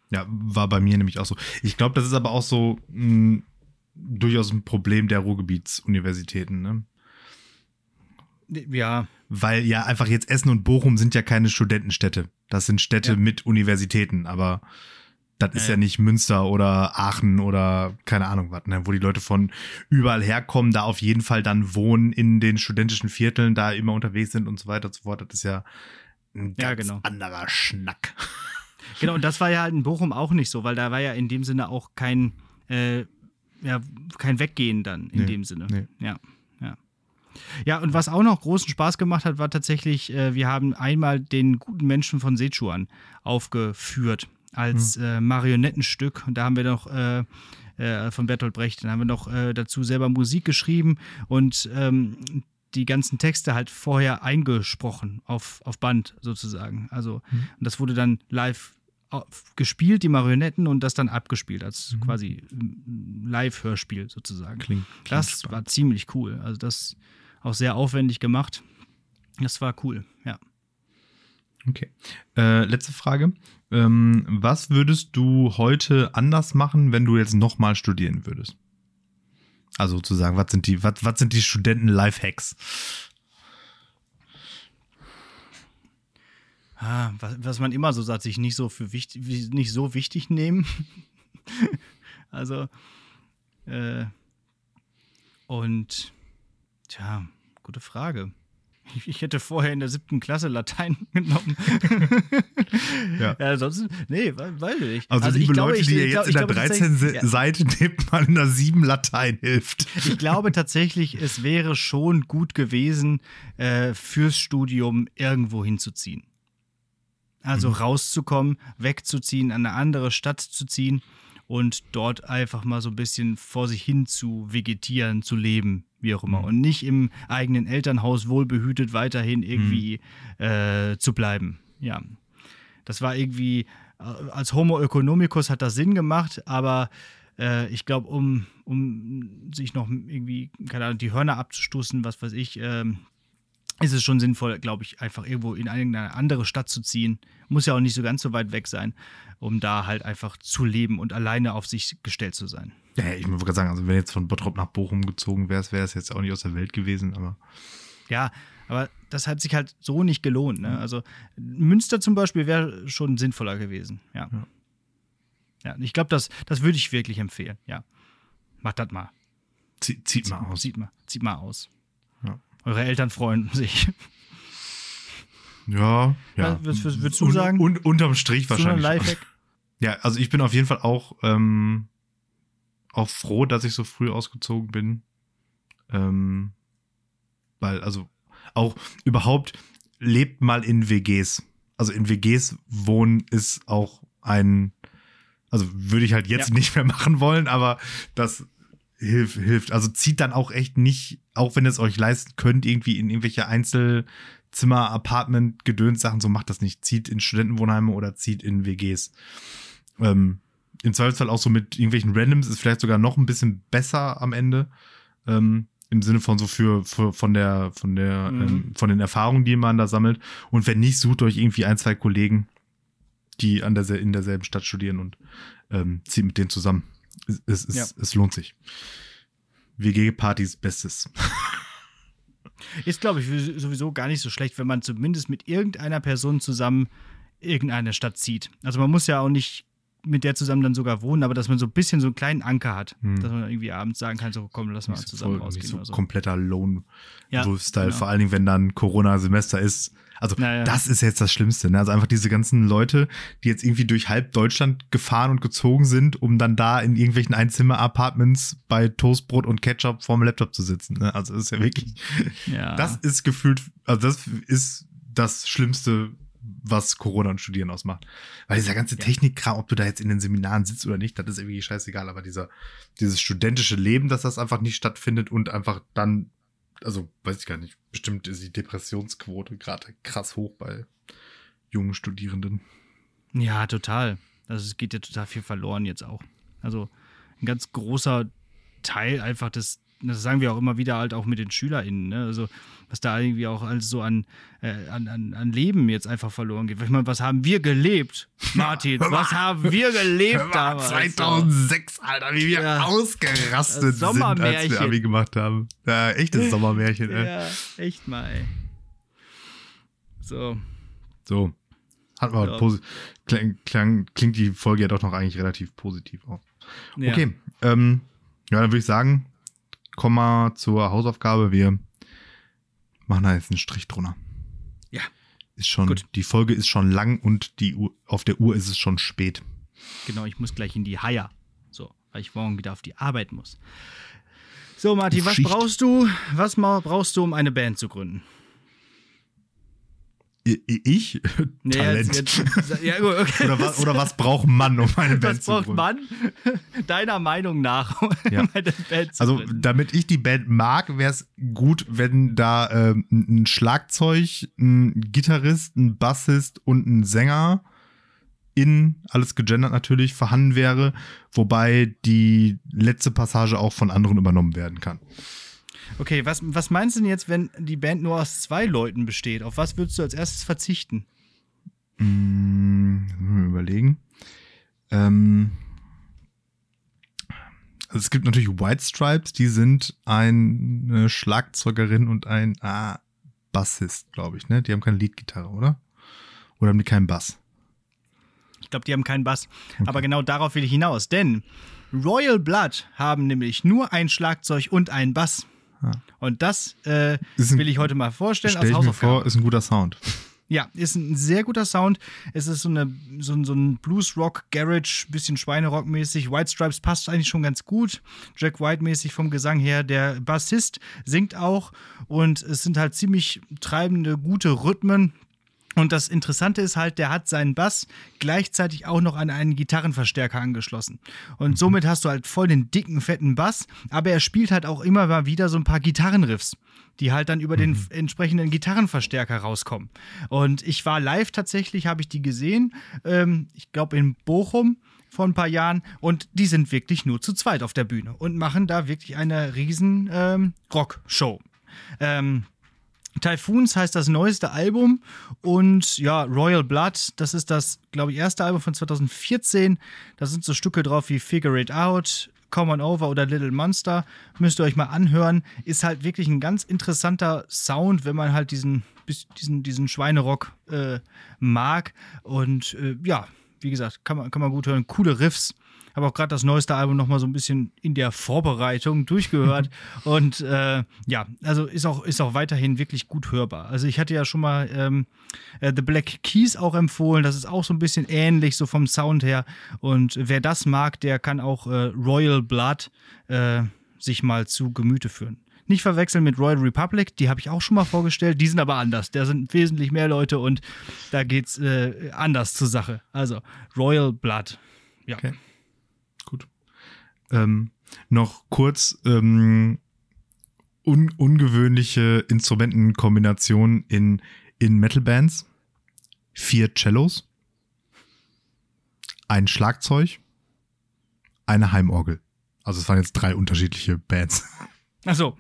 Ja, war bei mir nämlich auch so. Ich glaube, das ist aber auch so hm, durchaus ein Problem der Ruhrgebietsuniversitäten, ne? Ja. Weil ja einfach jetzt Essen und Bochum sind ja keine Studentenstädte. Das sind Städte ja. mit Universitäten, aber das ist ja. ja nicht Münster oder Aachen oder keine Ahnung was, ne, wo die Leute von überall herkommen, da auf jeden Fall dann wohnen in den studentischen Vierteln, da immer unterwegs sind und so weiter und so fort. Das ist ja ein ganz ja, genau. anderer Schnack. Genau, und das war ja halt in Bochum auch nicht so, weil da war ja in dem Sinne auch kein, äh, ja, kein Weggehen dann in nee, dem Sinne. Nee. Ja, ja. Ja, und was auch noch großen Spaß gemacht hat, war tatsächlich, äh, wir haben einmal den guten Menschen von Sichuan aufgeführt als mhm. äh, Marionettenstück. Und da haben wir noch äh, äh, von Bertolt Brecht, dann haben wir noch äh, dazu selber Musik geschrieben und ähm, die ganzen Texte halt vorher eingesprochen auf, auf Band sozusagen. Also, mhm. und das wurde dann live gespielt, die Marionetten, und das dann abgespielt, als mhm. quasi Live-Hörspiel sozusagen. Klingt, klingt das spannend. war ziemlich cool. Also das auch sehr aufwendig gemacht. Das war cool, ja. Okay. Äh, letzte Frage. Ähm, was würdest du heute anders machen, wenn du jetzt nochmal studieren würdest? Also sozusagen, was sind die, was, was sind die Studenten-Lifehacks? Ah, was, was man immer so sagt, sich nicht so für wichtig, nicht so wichtig nehmen. Also, äh, und, tja, gute Frage. Ich hätte vorher in der siebten Klasse Latein genommen. ja. ja, sonst, nee, weiß ich nicht. Also, also liebe glaube, Leute, die ihr jetzt in der 13. Ja. Seite nehmt, mal in der 7 Latein hilft. Ich glaube tatsächlich, es wäre schon gut gewesen, äh, fürs Studium irgendwo hinzuziehen. Also mhm. rauszukommen, wegzuziehen, an eine andere Stadt zu ziehen und dort einfach mal so ein bisschen vor sich hin zu vegetieren, zu leben, wie auch immer. Mhm. Und nicht im eigenen Elternhaus wohlbehütet weiterhin irgendwie mhm. äh, zu bleiben. Ja. Das war irgendwie, äh, als Homo economicus hat das Sinn gemacht, aber äh, ich glaube, um, um sich noch irgendwie, keine Ahnung, die Hörner abzustoßen, was weiß ich, ähm, ist es schon sinnvoll, glaube ich, einfach irgendwo in eine andere Stadt zu ziehen. Muss ja auch nicht so ganz so weit weg sein, um da halt einfach zu leben und alleine auf sich gestellt zu sein. Ja, ich würde gerade sagen, also wenn jetzt von Bottrop nach Bochum gezogen wärst, wäre es jetzt auch nicht aus der Welt gewesen, aber. Ja, aber das hat sich halt so nicht gelohnt. Ne? Also Münster zum Beispiel wäre schon sinnvoller gewesen. Ja. Ja, ja ich glaube, das, das würde ich wirklich empfehlen. Ja. Macht das mal. Zieht, zieht mal aus. Zieht mal, zieht mal aus. Eure Eltern freuen sich. Ja, ja. Was, was würdest du sagen? Und, und unterm Strich wahrscheinlich. Ja, also ich bin auf jeden Fall auch, ähm, auch froh, dass ich so früh ausgezogen bin. Ähm, weil, also auch überhaupt lebt mal in WGs. Also in WGs wohnen ist auch ein, also würde ich halt jetzt ja. nicht mehr machen wollen, aber das hilft, hilft. Also zieht dann auch echt nicht, auch wenn ihr es euch leisten könnt, irgendwie in irgendwelche Einzelzimmer, Apartment, Gedöns-Sachen, so macht das nicht. Zieht in Studentenwohnheime oder zieht in WGs. Ähm, Im Zweifelsfall auch so mit irgendwelchen Randoms ist vielleicht sogar noch ein bisschen besser am Ende. Ähm, im Sinne von so für, für von der von der mhm. ähm, von den Erfahrungen, die man da sammelt. Und wenn nicht, sucht euch irgendwie ein zwei Kollegen, die an der in derselben Stadt studieren und ähm, zieht mit denen zusammen. Es, es, es, ja. es lohnt sich. WG-Partys Bestes. Ist, glaube ich, sowieso gar nicht so schlecht, wenn man zumindest mit irgendeiner Person zusammen irgendeine Stadt zieht. Also man muss ja auch nicht mit der zusammen dann sogar wohnen, aber dass man so ein bisschen so einen kleinen Anker hat, hm. dass man irgendwie abends sagen kann, so komm, lass mal zusammen voll, rausgehen. So, so. kompletter Lone-Wolf-Style, ja, genau. vor allen Dingen, wenn dann Corona-Semester ist. Also naja. das ist jetzt das Schlimmste. Ne? Also einfach diese ganzen Leute, die jetzt irgendwie durch halb Deutschland gefahren und gezogen sind, um dann da in irgendwelchen Einzimmer-Apartments bei Toastbrot und Ketchup vorm Laptop zu sitzen. Ne? Also das ist ja wirklich, ja. das ist gefühlt, also das ist das Schlimmste, was Corona und Studieren ausmacht. Weil dieser ganze ja. Technikkram, ob du da jetzt in den Seminaren sitzt oder nicht, das ist irgendwie scheißegal. Aber dieser, dieses studentische Leben, dass das einfach nicht stattfindet und einfach dann also weiß ich gar nicht, bestimmt ist die Depressionsquote gerade krass hoch bei jungen Studierenden. Ja, total. Also es geht ja total viel verloren jetzt auch. Also ein ganz großer Teil einfach des, das sagen wir auch immer wieder halt auch mit den SchülerInnen, ne? Also was da irgendwie auch alles so an, äh, an, an, an Leben jetzt einfach verloren geht. Ich meine, was haben wir gelebt, Martin? was haben wir gelebt damals? 2006, Alter, wie wir ja. ausgerastet sind, als wir Abi gemacht haben. Ja, echtes Sommermärchen, ey. Ja, echt mal, ey. So. So. Hat man ja. klang, klang, klingt die Folge ja doch noch eigentlich relativ positiv auch. Okay, ja. ähm, ja, dann würde ich sagen, komm mal zur Hausaufgabe. Wir machen da jetzt einen Strich drunter. Ja. Ist schon, Gut. die Folge ist schon lang und die Uhr, auf der Uhr ist es schon spät. Genau, ich muss gleich in die Haier. So, weil ich morgen wieder auf die Arbeit muss. So, Martin, was brauchst du? Was brauchst du, um eine Band zu gründen? Ich? Nee, Talent. Jetzt, jetzt, ja, okay. oder, was, oder, was, braucht Mann, um eine Band zu gründen? Was braucht Mann, deiner Meinung nach, um ja. eine Band zu Also, gründen? damit ich die Band mag, wäre es gut, wenn da ähm, ein Schlagzeug, ein Gitarrist, ein Bassist und ein Sänger in, alles gegendert natürlich, vorhanden wäre, wobei die letzte Passage auch von anderen übernommen werden kann. Okay, was, was meinst du denn jetzt, wenn die Band nur aus zwei Leuten besteht? Auf was würdest du als erstes verzichten? Mmh, überlegen. Ähm, also es gibt natürlich White Stripes, die sind eine Schlagzeugerin und ein ah, Bassist, glaube ich, ne? Die haben keine Leadgitarre, oder? Oder haben die keinen Bass? Ich glaube, die haben keinen Bass. Okay. Aber genau darauf will ich hinaus, denn Royal Blood haben nämlich nur ein Schlagzeug und einen Bass. Und das äh, ein, will ich heute mal vorstellen. Stell ich mir vor, ist ein guter Sound. Ja, ist ein sehr guter Sound. Es ist so, eine, so, so ein Blues-Rock, Garage, bisschen Schweinerock-mäßig. White Stripes passt eigentlich schon ganz gut. Jack White-mäßig vom Gesang her. Der Bassist singt auch und es sind halt ziemlich treibende, gute Rhythmen. Und das Interessante ist halt, der hat seinen Bass gleichzeitig auch noch an einen Gitarrenverstärker angeschlossen. Und mhm. somit hast du halt voll den dicken, fetten Bass, aber er spielt halt auch immer mal wieder so ein paar Gitarrenriffs, die halt dann über den mhm. entsprechenden Gitarrenverstärker rauskommen. Und ich war live tatsächlich, habe ich die gesehen, ähm, ich glaube in Bochum vor ein paar Jahren und die sind wirklich nur zu zweit auf der Bühne und machen da wirklich eine riesen ähm, Rockshow. Ähm, Typhoons heißt das neueste Album und ja, Royal Blood, das ist das, glaube ich, erste Album von 2014. Da sind so Stücke drauf wie Figure It Out, Come On Over oder Little Monster. Müsst ihr euch mal anhören. Ist halt wirklich ein ganz interessanter Sound, wenn man halt diesen, diesen, diesen Schweinerock äh, mag. Und äh, ja, wie gesagt, kann man, kann man gut hören. Coole Riffs habe auch gerade das neueste Album noch mal so ein bisschen in der Vorbereitung durchgehört und äh, ja, also ist auch ist auch weiterhin wirklich gut hörbar. Also ich hatte ja schon mal ähm, äh, The Black Keys auch empfohlen, das ist auch so ein bisschen ähnlich so vom Sound her und wer das mag, der kann auch äh, Royal Blood äh, sich mal zu Gemüte führen. Nicht verwechseln mit Royal Republic, die habe ich auch schon mal vorgestellt. Die sind aber anders. Da sind wesentlich mehr Leute und da geht es äh, anders zur Sache. Also Royal Blood. Ja. Okay. Ähm, noch kurz ähm, un ungewöhnliche Instrumentenkombinationen in, in Metal-Bands. Vier Cellos, ein Schlagzeug, eine Heimorgel. Also es waren jetzt drei unterschiedliche Bands. Ach so.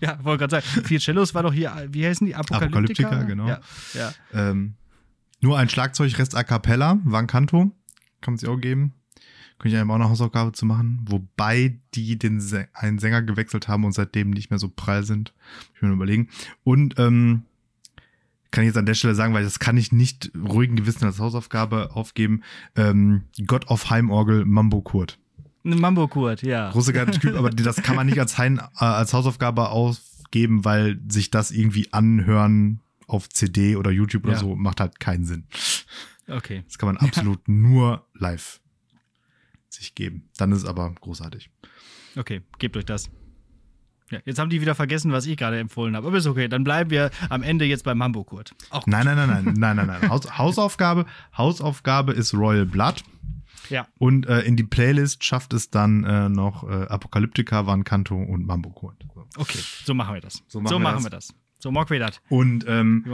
ja, wollte gerade sagen, vier Cellos war doch hier, wie heißen die? Apokalyptika? Apokalyptika, genau. Ja, ja. Ähm, nur ein Schlagzeug, Rest a cappella, Vancanto. Kann man sich auch geben. Könnte ich einem auch eine Hausaufgabe zu machen. Wobei die den einen Sänger gewechselt haben und seitdem nicht mehr so prall sind. Ich mir überlegen. Und ähm, kann ich jetzt an der Stelle sagen, weil das kann ich nicht ruhigen Gewissen als Hausaufgabe aufgeben. Ähm, God of Heimorgel Mambo Kurt. Mambo Kurt, ja. Große Typ, aber das kann man nicht als, Heim, äh, als Hausaufgabe aufgeben, weil sich das irgendwie anhören auf CD oder YouTube oder ja. so macht halt keinen Sinn. Okay. Das kann man absolut ja. nur live sich geben. Dann ist es aber großartig. Okay, gebt euch das. Ja, jetzt haben die wieder vergessen, was ich gerade empfohlen habe. Aber ist okay, dann bleiben wir am Ende jetzt beim Mambo Kurt. Nein, nein, nein, nein, nein, nein, nein. Haus, Hausaufgabe, Hausaufgabe ist Royal Blood. Ja. Und äh, in die Playlist schafft es dann äh, noch äh, Apokalyptika, Van Kanto und Mambo Kurt. So. Okay, so machen wir das. So machen, so wir, machen das. wir das. So mag wir das. Und ähm,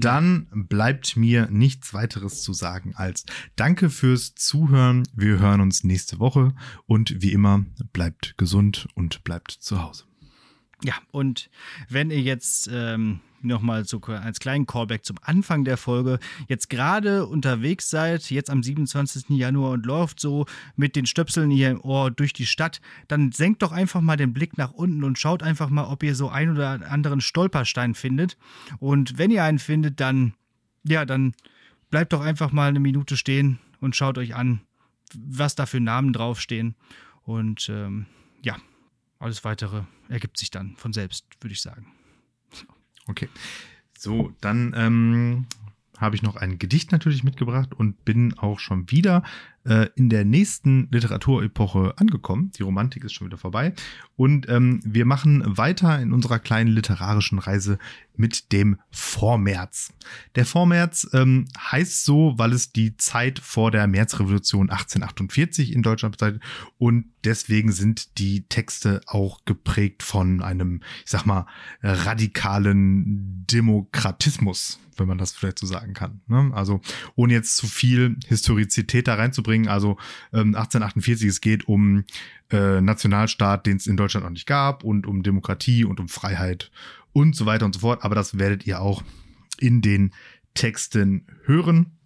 dann bleibt mir nichts weiteres zu sagen als Danke fürs Zuhören. Wir hören uns nächste Woche und wie immer bleibt gesund und bleibt zu Hause. Ja, und wenn ihr jetzt ähm, nochmal so als kleinen Callback zum Anfang der Folge, jetzt gerade unterwegs seid, jetzt am 27. Januar und läuft so mit den Stöpseln hier im Ohr durch die Stadt, dann senkt doch einfach mal den Blick nach unten und schaut einfach mal, ob ihr so ein oder anderen Stolperstein findet. Und wenn ihr einen findet, dann, ja, dann bleibt doch einfach mal eine Minute stehen und schaut euch an, was da für Namen draufstehen. Und ähm, ja, alles weitere ergibt sich dann von selbst, würde ich sagen. Okay. So, dann ähm, habe ich noch ein Gedicht natürlich mitgebracht und bin auch schon wieder äh, in der nächsten Literaturepoche angekommen. Die Romantik ist schon wieder vorbei. Und ähm, wir machen weiter in unserer kleinen literarischen Reise mit dem Vormärz. Der Vormärz ähm, heißt so, weil es die Zeit vor der Märzrevolution 1848 in Deutschland bezeichnet und deswegen sind die Texte auch geprägt von einem, ich sag mal, radikalen Demokratismus, wenn man das vielleicht so sagen kann. Ne? Also ohne jetzt zu viel Historizität da reinzubringen. Also ähm, 1848, es geht um äh, Nationalstaat, den es in Deutschland noch nicht gab und um Demokratie und um Freiheit und so weiter und so fort. Aber das werdet ihr auch in den Texten hören.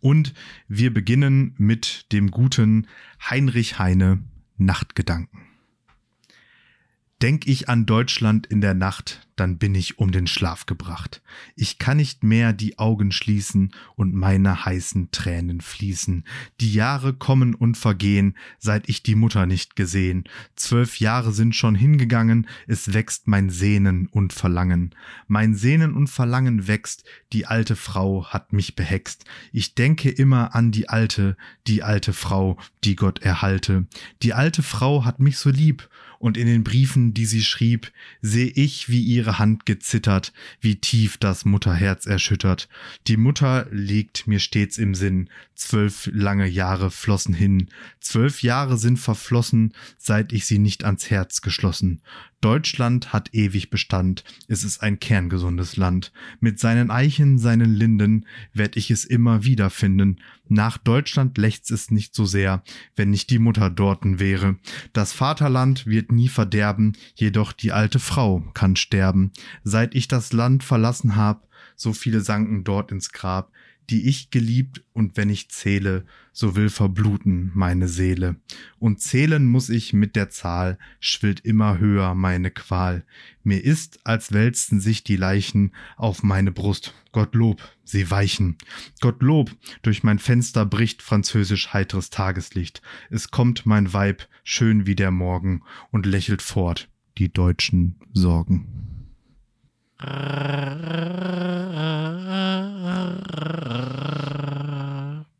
Und wir beginnen mit dem guten Heinrich Heine Nachtgedanken. Denk ich an Deutschland in der Nacht, dann bin ich um den Schlaf gebracht. Ich kann nicht mehr die Augen schließen und meine heißen Tränen fließen. Die Jahre kommen und vergehen, seit ich die Mutter nicht gesehen. Zwölf Jahre sind schon hingegangen, es wächst mein Sehnen und Verlangen. Mein Sehnen und Verlangen wächst, die alte Frau hat mich behext. Ich denke immer an die alte, die alte Frau, die Gott erhalte. Die alte Frau hat mich so lieb, und in den Briefen, die sie schrieb, seh ich, wie ihre Hand gezittert, wie tief das Mutterherz erschüttert. Die Mutter liegt mir stets im Sinn, zwölf lange Jahre flossen hin, zwölf Jahre sind verflossen, seit ich sie nicht ans Herz geschlossen. Deutschland hat ewig Bestand, es ist ein kerngesundes Land. Mit seinen Eichen, seinen Linden werd ich es immer wieder finden. Nach Deutschland lächzt es nicht so sehr, wenn nicht die Mutter dorten wäre. Das Vaterland wird nie verderben, jedoch die alte Frau kann sterben. Seit ich das Land verlassen hab, so viele sanken dort ins Grab die ich geliebt, und wenn ich zähle, so will verbluten meine Seele. Und zählen muss ich mit der Zahl, schwillt immer höher meine Qual. Mir ist, als wälzten sich die Leichen auf meine Brust. Gottlob, sie weichen. Gottlob, durch mein Fenster bricht französisch heiteres Tageslicht. Es kommt mein Weib, schön wie der Morgen, und lächelt fort die deutschen Sorgen. Rrrr.